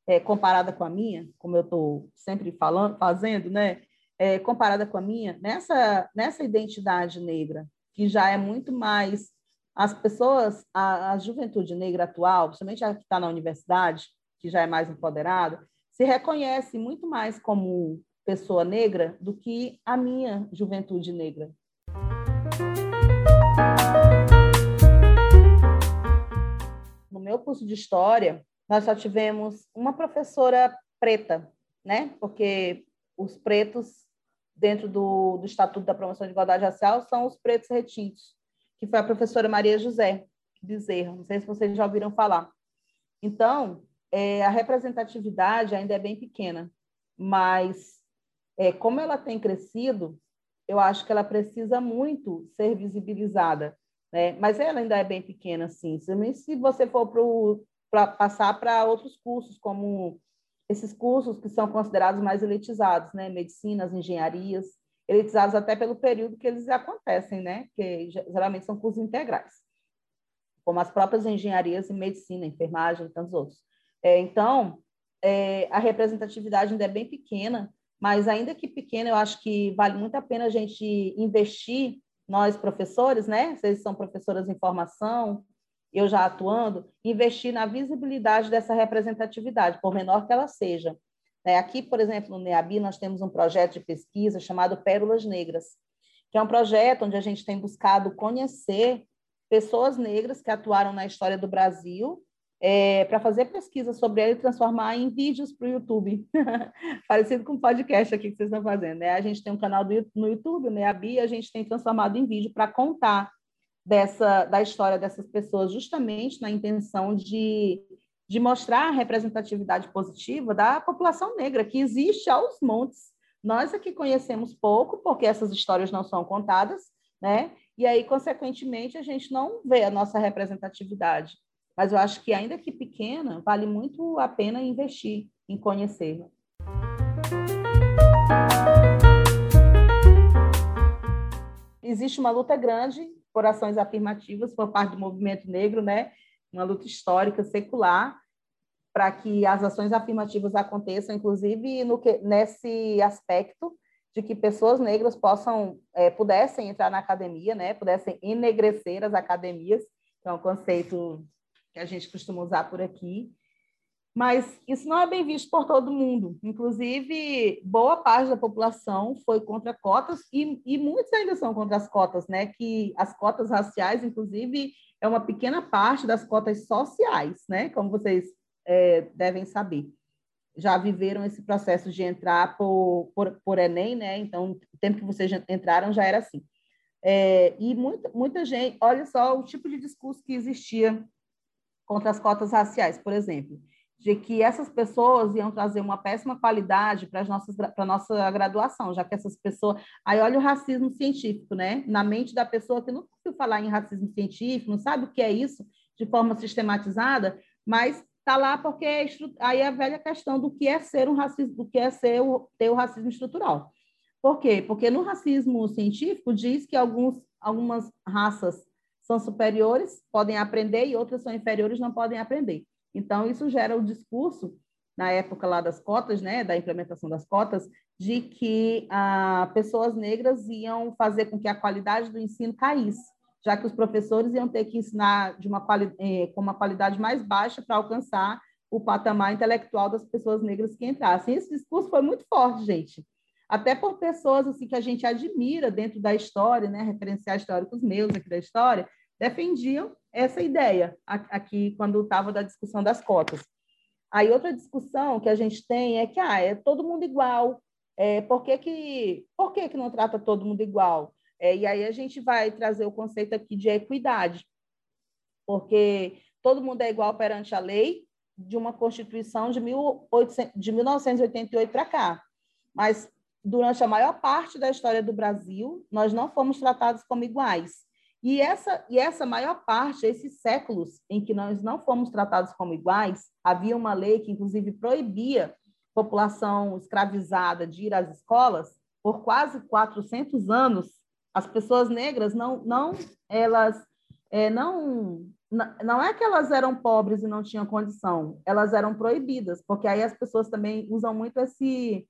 é, comparada com a minha, como eu estou sempre falando, fazendo, né? É, comparada com a minha, nessa, nessa identidade negra, que já é muito mais as pessoas, a, a juventude negra atual, principalmente a que está na universidade, que já é mais empoderada, se reconhece muito mais como pessoa negra do que a minha juventude negra. Meu curso de história, nós só tivemos uma professora preta, né? Porque os pretos dentro do, do Estatuto da Promoção de Igualdade Racial são os pretos retintos, que foi a professora Maria José Bezerra. Não sei se vocês já ouviram falar. Então, é, a representatividade ainda é bem pequena, mas é, como ela tem crescido, eu acho que ela precisa muito ser visibilizada. Né? Mas ela ainda é bem pequena, sim. Se você for para passar para outros cursos, como esses cursos que são considerados mais elitizados, né? Medicinas, engenharias, elitizados até pelo período que eles acontecem, né? Que geralmente são cursos integrais, como as próprias engenharias em medicina, enfermagem e tantos outros. É, então, é, a representatividade ainda é bem pequena, mas ainda que pequena, eu acho que vale muito a pena a gente investir, nós professores, né? Vocês são professoras em formação, eu já atuando, investir na visibilidade dessa representatividade, por menor que ela seja. É, aqui, por exemplo, no NEABI, nós temos um projeto de pesquisa chamado Pérolas Negras, que é um projeto onde a gente tem buscado conhecer pessoas negras que atuaram na história do Brasil é, para fazer pesquisa sobre ela e transformar em vídeos para o YouTube. Parecido com o podcast aqui que vocês estão fazendo. Né? A gente tem um canal do, no YouTube, o NEABI, a gente tem transformado em vídeo para contar dessa da história dessas pessoas, justamente na intenção de, de mostrar a representatividade positiva da população negra, que existe aos montes Nós aqui conhecemos pouco, porque essas histórias não são contadas, né? E aí, consequentemente, a gente não vê a nossa representatividade. Mas eu acho que, ainda que pequena, vale muito a pena investir em conhecer. Existe uma luta grande por ações afirmativas por parte do movimento negro, né? Uma luta histórica, secular, para que as ações afirmativas aconteçam, inclusive no que, nesse aspecto de que pessoas negras possam é, pudessem entrar na academia, né? Pudessem enegrecer as academias, que é um conceito que a gente costuma usar por aqui. Mas isso não é bem visto por todo mundo. Inclusive, boa parte da população foi contra cotas e, e muitos ainda são contra as cotas, né? Que as cotas raciais, inclusive, é uma pequena parte das cotas sociais, né? Como vocês é, devem saber. Já viveram esse processo de entrar por, por, por Enem, né? Então, o tempo que vocês entraram já era assim. É, e muita, muita gente, olha só o tipo de discurso que existia contra as cotas raciais, por exemplo, de que essas pessoas iam trazer uma péssima qualidade para a nossa graduação, já que essas pessoas. Aí olha o racismo científico, né? Na mente da pessoa que não conseguiu falar em racismo científico, não sabe o que é isso de forma sistematizada, mas está lá porque é aí é a velha questão do que é ser um racismo, do que é ser o, ter o racismo estrutural. Por quê? Porque no racismo científico diz que alguns, algumas raças são superiores, podem aprender, e outras são inferiores, não podem aprender. Então, isso gera o discurso, na época lá das cotas, né, da implementação das cotas, de que ah, pessoas negras iam fazer com que a qualidade do ensino caísse, já que os professores iam ter que ensinar de uma quali eh, com uma qualidade mais baixa para alcançar o patamar intelectual das pessoas negras que entrassem. Esse discurso foi muito forte, gente. Até por pessoas assim que a gente admira dentro da história, né, referenciais históricos meus aqui da história, defendiam essa ideia aqui quando estava da discussão das cotas. Aí outra discussão que a gente tem é que ah, é todo mundo igual. É, por que, que, por que, que não trata todo mundo igual? É, e aí a gente vai trazer o conceito aqui de equidade, porque todo mundo é igual perante a lei de uma Constituição de, 1800, de 1988 para cá. Mas durante a maior parte da história do Brasil, nós não fomos tratados como iguais. E essa, e essa maior parte, esses séculos em que nós não fomos tratados como iguais, havia uma lei que, inclusive, proibia população escravizada de ir às escolas, por quase 400 anos, as pessoas negras não, não elas é, não não é que elas eram pobres e não tinham condição, elas eram proibidas, porque aí as pessoas também usam muito esse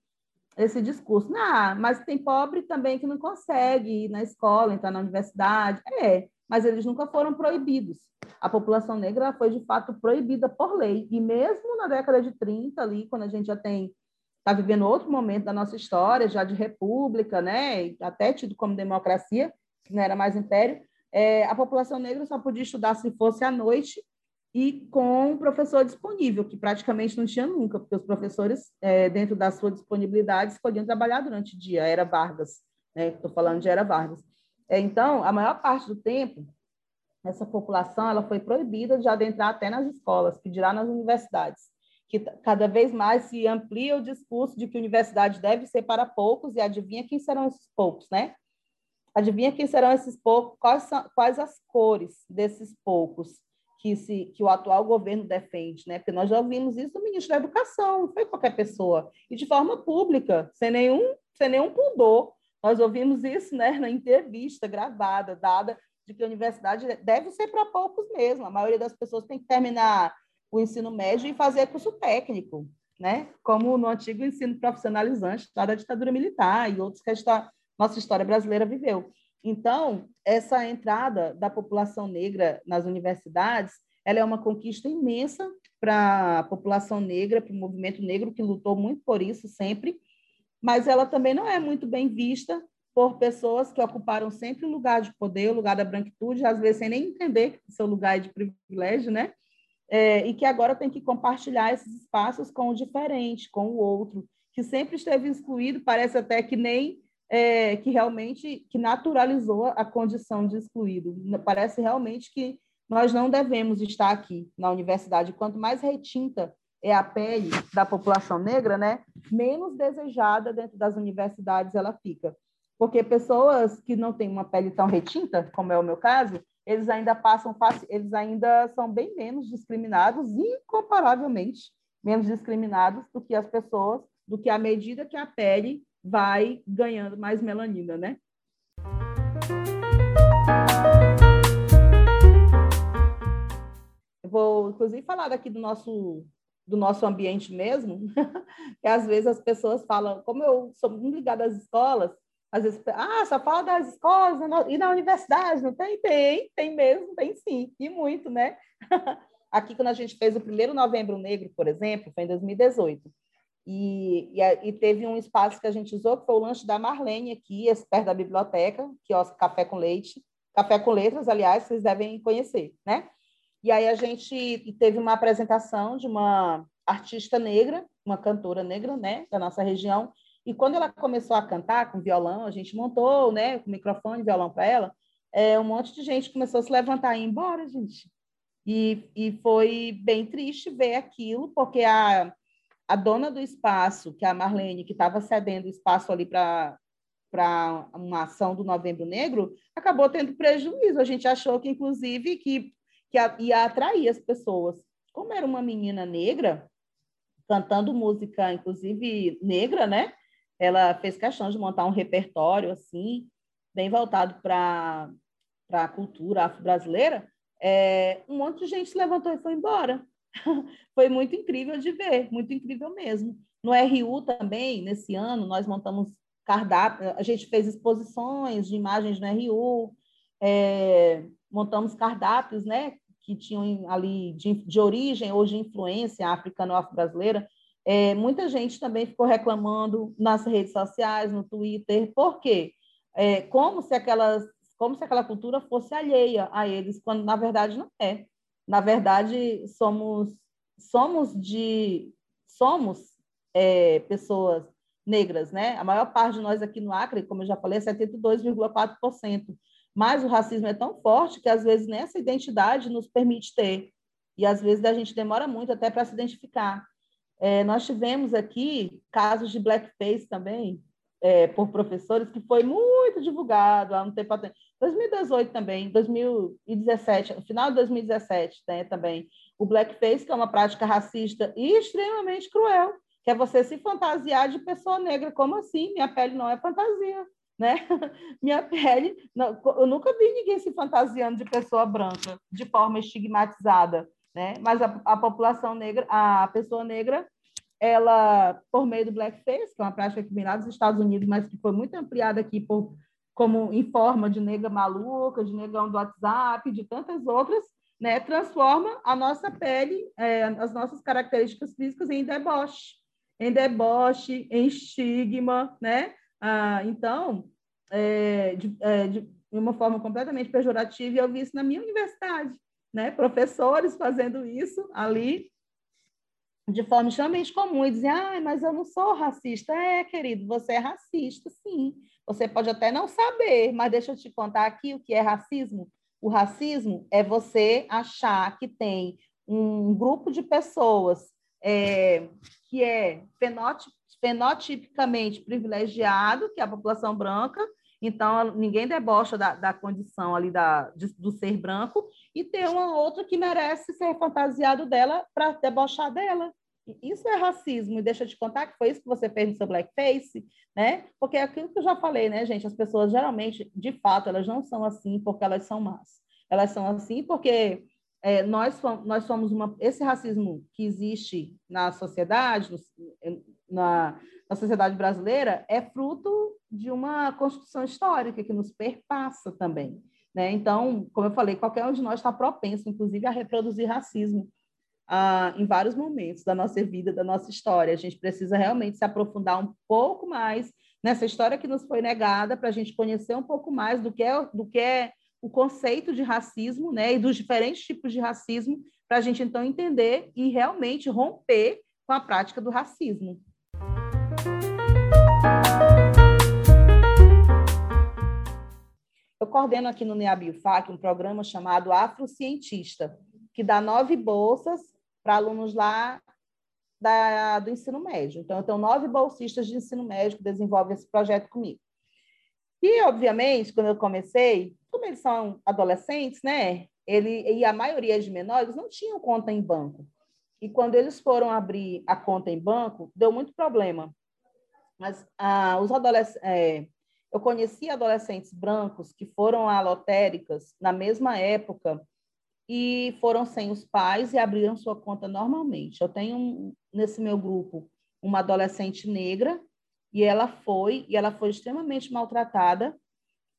esse discurso. Ah, mas tem pobre também que não consegue ir na escola, entrar na universidade. É, mas eles nunca foram proibidos. A população negra foi, de fato, proibida por lei. E mesmo na década de 30, ali, quando a gente já tem está vivendo outro momento da nossa história, já de república, né, até tido como democracia, que não era mais império, é, a população negra só podia estudar se fosse à noite e com um professor disponível, que praticamente não tinha nunca, porque os professores, é, dentro da sua disponibilidade, escolhiam trabalhar durante o dia, era Vargas, estou né? falando de era Vargas. É, então, a maior parte do tempo, essa população ela foi proibida de adentrar até nas escolas, que dirá nas universidades, que cada vez mais se amplia o discurso de que a universidade deve ser para poucos, e adivinha quem serão esses poucos, né? Adivinha quem serão esses poucos, quais, são, quais as cores desses poucos? Que, se, que o atual governo defende, né? Porque nós já ouvimos isso do ministro da Educação, não foi qualquer pessoa, e de forma pública, sem nenhum, sem nenhum pudor. Nós ouvimos isso né, na entrevista gravada, dada de que a universidade deve ser para poucos mesmo. A maioria das pessoas tem que terminar o ensino médio e fazer curso técnico, né? como no antigo ensino profissionalizante lá da ditadura militar e outros que a nossa história brasileira viveu. Então, essa entrada da população negra nas universidades, ela é uma conquista imensa para a população negra, para o movimento negro que lutou muito por isso sempre, mas ela também não é muito bem vista por pessoas que ocuparam sempre o lugar de poder, o lugar da branquitude, às vezes sem nem entender que seu lugar é de privilégio, né? É, e que agora tem que compartilhar esses espaços com o diferente, com o outro, que sempre esteve excluído, parece até que nem é, que realmente que naturalizou a condição de excluído. Parece realmente que nós não devemos estar aqui na universidade. Quanto mais retinta é a pele da população negra, né, menos desejada dentro das universidades ela fica. Porque pessoas que não têm uma pele tão retinta, como é o meu caso, eles ainda passam, eles ainda são bem menos discriminados, incomparavelmente menos discriminados do que as pessoas, do que à medida que a pele vai ganhando mais melanina, né? Eu vou, inclusive, falar daqui do nosso do nosso ambiente mesmo, que às vezes as pessoas falam, como eu sou muito ligada às escolas, às vezes, ah, só fala das escolas e na universidade, não tem? Tem, tem mesmo, tem sim, e muito, né? Aqui, quando a gente fez o primeiro Novembro Negro, por exemplo, foi em 2018, e, e, e, teve um espaço que a gente usou, que foi o lanche da Marlene aqui, perto da biblioteca, que o Café com Leite, Café com Letras, aliás, vocês devem conhecer, né? E aí a gente teve uma apresentação de uma artista negra, uma cantora negra, né, da nossa região. E quando ela começou a cantar com violão, a gente montou, né, com microfone violão para ela, é, um monte de gente começou a se levantar e ir embora, gente. E, e foi bem triste ver aquilo, porque a, a dona do espaço, que é a Marlene, que estava cedendo espaço ali para para uma ação do Novembro Negro, acabou tendo prejuízo. A gente achou que, inclusive, que que ia atrair as pessoas. Como era uma menina negra, cantando música, inclusive negra, né? Ela fez questão de montar um repertório assim, bem voltado para a cultura afro-brasileira. É, um monte de gente se levantou e foi embora. foi muito incrível de ver, muito incrível mesmo. No RU também, nesse ano, nós montamos cardápio, a gente fez exposições de imagens no RU, é, montamos cardápios, né, que tinham ali de, de origem ou de influência africano-afro-brasileira, é, muita gente também ficou reclamando nas redes sociais, no Twitter, por quê? É, como, se aquelas, como se aquela cultura fosse alheia a eles, quando na verdade não é. Na verdade, somos, somos de somos é, pessoas negras, né? A maior parte de nós aqui no Acre, como eu já falei, é 72,4%. Mas o racismo é tão forte que, às vezes, nessa identidade nos permite ter. E, às vezes, a gente demora muito até para se identificar. É, nós tivemos aqui casos de blackface também, é, por professores, que foi muito divulgado há um tempo atrás. 2018 também, 2017, no final de 2017 né, também. O blackface, que é uma prática racista e extremamente cruel, que é você se fantasiar de pessoa negra. Como assim? Minha pele não é fantasia né? Minha pele, não, eu nunca vi ninguém se fantasiando de pessoa branca de forma estigmatizada, né? Mas a, a população negra, a pessoa negra, ela por meio do blackface, que é uma prática que vem lá dos Estados Unidos, mas que foi muito ampliada aqui por como em forma de nega maluca, de negão do WhatsApp, de tantas outras, né? Transforma a nossa pele, é, as nossas características físicas em deboche, em deboche, em estigma, né? Ah, então, é, de, é, de uma forma completamente pejorativa, e eu vi isso na minha universidade, né? Professores fazendo isso ali de forma extremamente comum e dizer, ah, mas eu não sou racista. É, querido, você é racista, sim. Você pode até não saber, mas deixa eu te contar aqui o que é racismo. O racismo é você achar que tem um grupo de pessoas é, que é fenótipo fenotipicamente privilegiado, que é a população branca, então ninguém debocha da, da condição ali da, de, do ser branco, e tem uma outra que merece ser fantasiado dela para debochar dela. Isso é racismo, e deixa te contar que foi isso que você fez no seu blackface, né? Porque é aquilo que eu já falei, né, gente? As pessoas geralmente, de fato, elas não são assim porque elas são más. Elas são assim porque é, nós, nós somos uma. Esse racismo que existe na sociedade, na, na sociedade brasileira é fruto de uma construção histórica que nos perpassa também. Né? Então, como eu falei, qualquer um de nós está propenso, inclusive, a reproduzir racismo ah, em vários momentos da nossa vida, da nossa história. A gente precisa realmente se aprofundar um pouco mais nessa história que nos foi negada para a gente conhecer um pouco mais do que é, do que é o conceito de racismo né? e dos diferentes tipos de racismo, para a gente então entender e realmente romper com a prática do racismo. Coordeno aqui no NEABIUFAC um programa chamado Afrocientista, que dá nove bolsas para alunos lá da, do ensino médio. Então, eu tenho nove bolsistas de ensino médio que desenvolvem esse projeto comigo. E, obviamente, quando eu comecei, como eles são adolescentes, né? Ele, e a maioria de menores não tinham conta em banco. E quando eles foram abrir a conta em banco, deu muito problema. Mas ah, os adolescentes, é, eu conheci adolescentes brancos que foram a lotéricas na mesma época e foram sem os pais e abriram sua conta normalmente. Eu tenho nesse meu grupo uma adolescente negra e ela foi e ela foi extremamente maltratada.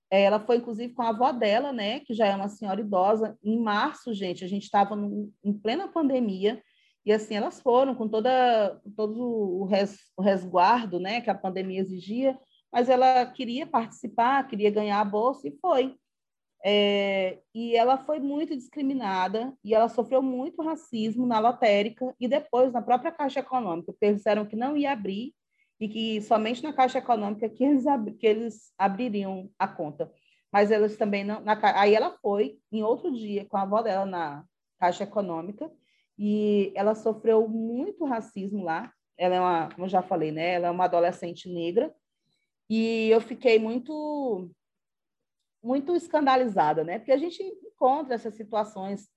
Ela foi inclusive com a avó dela, né, que já é uma senhora idosa. Em março, gente, a gente estava em plena pandemia e assim elas foram com toda todo o, res, o resguardo, né, que a pandemia exigia, mas ela queria participar, queria ganhar a bolsa e foi. É, e ela foi muito discriminada e ela sofreu muito racismo na lotérica e depois na própria Caixa Econômica, porque eles disseram que não ia abrir e que somente na Caixa Econômica que eles, que eles abririam a conta. Mas eles também não. Na, aí ela foi em outro dia com a avó dela na Caixa Econômica e ela sofreu muito racismo lá. Ela é uma, como eu já falei, né? Ela é uma adolescente negra e eu fiquei muito muito escandalizada, né? Porque a gente encontra essas situações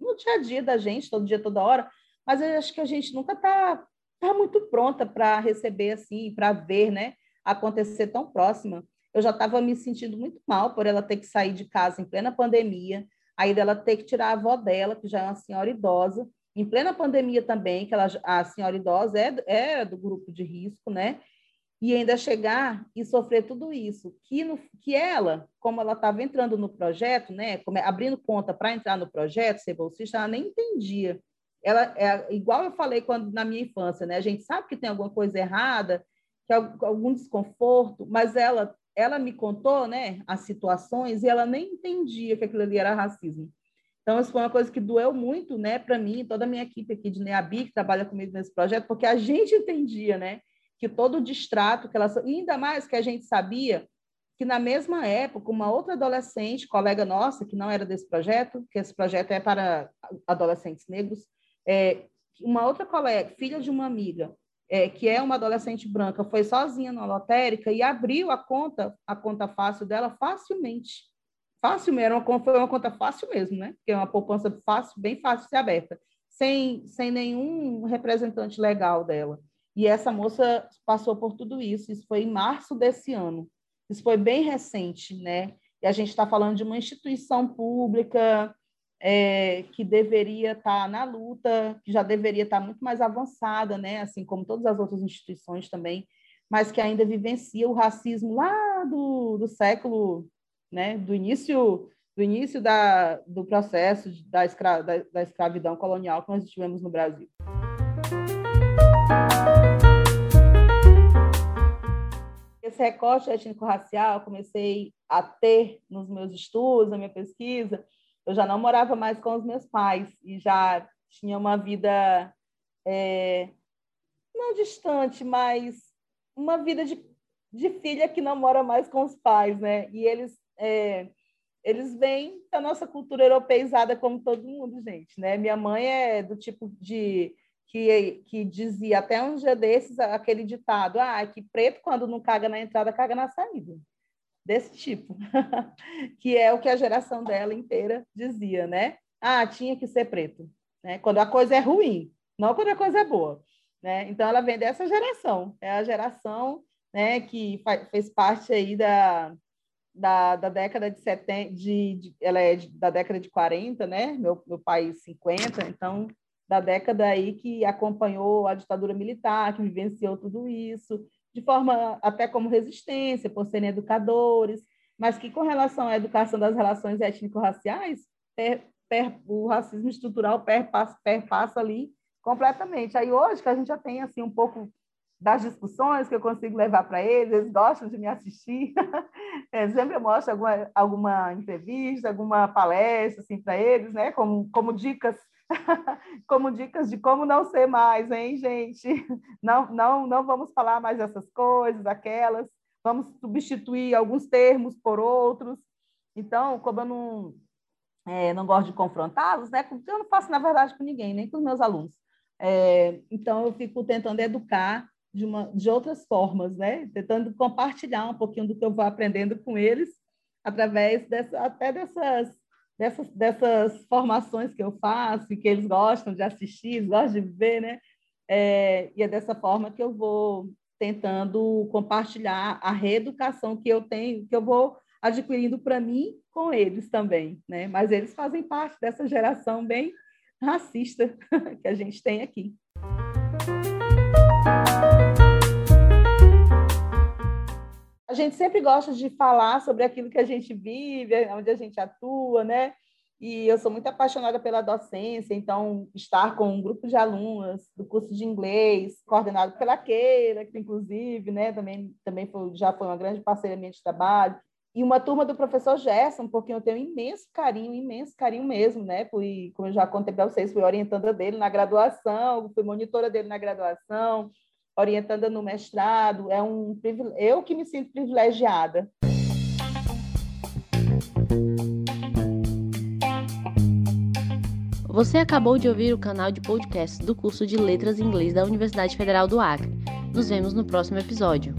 no dia a dia da gente, todo dia, toda hora, mas eu acho que a gente nunca está tá muito pronta para receber assim, para ver, né? Acontecer tão próxima. Eu já estava me sentindo muito mal por ela ter que sair de casa em plena pandemia, aí dela ter que tirar a avó dela, que já é uma senhora idosa, em plena pandemia também, que ela, a senhora idosa é, é do grupo de risco, né? E ainda chegar e sofrer tudo isso, que, no, que ela, como ela estava entrando no projeto, né, como, é, abrindo conta para entrar no projeto, ser bolsista, ela nem entendia. Ela é igual eu falei quando na minha infância, né? A gente sabe que tem alguma coisa errada, que algum desconforto, mas ela ela me contou, né, as situações e ela nem entendia que aquilo ali era racismo. Então, isso foi uma coisa que doeu muito, né, para mim, toda a minha equipe aqui de NEABI, que trabalha comigo nesse projeto, porque a gente entendia, né, que todo o distrato que elas. E ainda mais que a gente sabia que na mesma época, uma outra adolescente, colega nossa, que não era desse projeto, que esse projeto é para adolescentes negros, é, uma outra colega, filha de uma amiga, é, que é uma adolescente branca, foi sozinha na lotérica e abriu a conta, a conta fácil dela facilmente. Fácil, uma, foi uma conta fácil mesmo, né? Que é uma poupança fácil, bem fácil de ser aberta, sem, sem nenhum representante legal dela. E essa moça passou por tudo isso. Isso foi em março desse ano. Isso foi bem recente, né? E a gente está falando de uma instituição pública é, que deveria estar tá na luta, que já deveria estar tá muito mais avançada, né? Assim como todas as outras instituições também, mas que ainda vivencia o racismo lá do, do século, né? Do início do início da, do processo da, escra, da, da escravidão colonial que nós tivemos no Brasil. Esse recorte étnico-racial eu comecei a ter nos meus estudos, na minha pesquisa. Eu já não morava mais com os meus pais e já tinha uma vida é, não distante, mas uma vida de, de filha que não mora mais com os pais, né? E eles é, eles vêm da nossa cultura europeizada como todo mundo, gente, né? Minha mãe é do tipo de que, que dizia até um dia desses aquele ditado: ah, que preto, quando não caga na entrada, caga na saída. Desse tipo, que é o que a geração dela inteira dizia, né? Ah, tinha que ser preto, né? Quando a coisa é ruim, não quando a coisa é boa, né? Então ela vem dessa geração, é a geração, né, que fez parte aí da, da, da década de 70, de, de, ela é da década de 40, né? Meu, meu pai 50, então da década aí que acompanhou a ditadura militar, que vivenciou tudo isso, de forma até como resistência, por serem educadores, mas que com relação à educação das relações étnico-raciais, o racismo estrutural perpassa, perpassa ali completamente. Aí hoje que a gente já tem assim um pouco das discussões que eu consigo levar para eles, eles gostam de me assistir. É, sempre eu mostro alguma, alguma entrevista, alguma palestra assim, para eles, né? como, como dicas como dicas de como não ser mais, hein, gente? Não, não, não vamos falar mais dessas coisas, aquelas. Vamos substituir alguns termos por outros. Então, como eu não, é, não gosto de confrontá-los, né? Eu não faço, na verdade, com ninguém, nem com os meus alunos. É, então, eu fico tentando educar de, uma, de outras formas, né? Tentando compartilhar um pouquinho do que eu vou aprendendo com eles, através dessa, até dessas, dessas, dessas formações que eu faço e que eles gostam de assistir, gostam de ver, né? É, e é dessa forma que eu vou tentando compartilhar a reeducação que eu tenho, que eu vou adquirindo para mim com eles também, né? Mas eles fazem parte dessa geração bem racista que a gente tem aqui. A gente sempre gosta de falar sobre aquilo que a gente vive, onde a gente atua, né? E eu sou muito apaixonada pela docência, então estar com um grupo de alunas do curso de inglês, coordenado pela Keira, que inclusive, né, também também foi, já foi uma grande parceira minha de trabalho, e uma turma do professor Gerson, porque eu tenho imenso carinho, imenso carinho mesmo, né? Fui, como eu já contei para vocês, fui orientanda dele na graduação, fui monitora dele na graduação, orientando no mestrado, é um eu que me sinto privilegiada. Você acabou de ouvir o canal de podcast do curso de Letras em Inglês da Universidade Federal do Acre. Nos vemos no próximo episódio.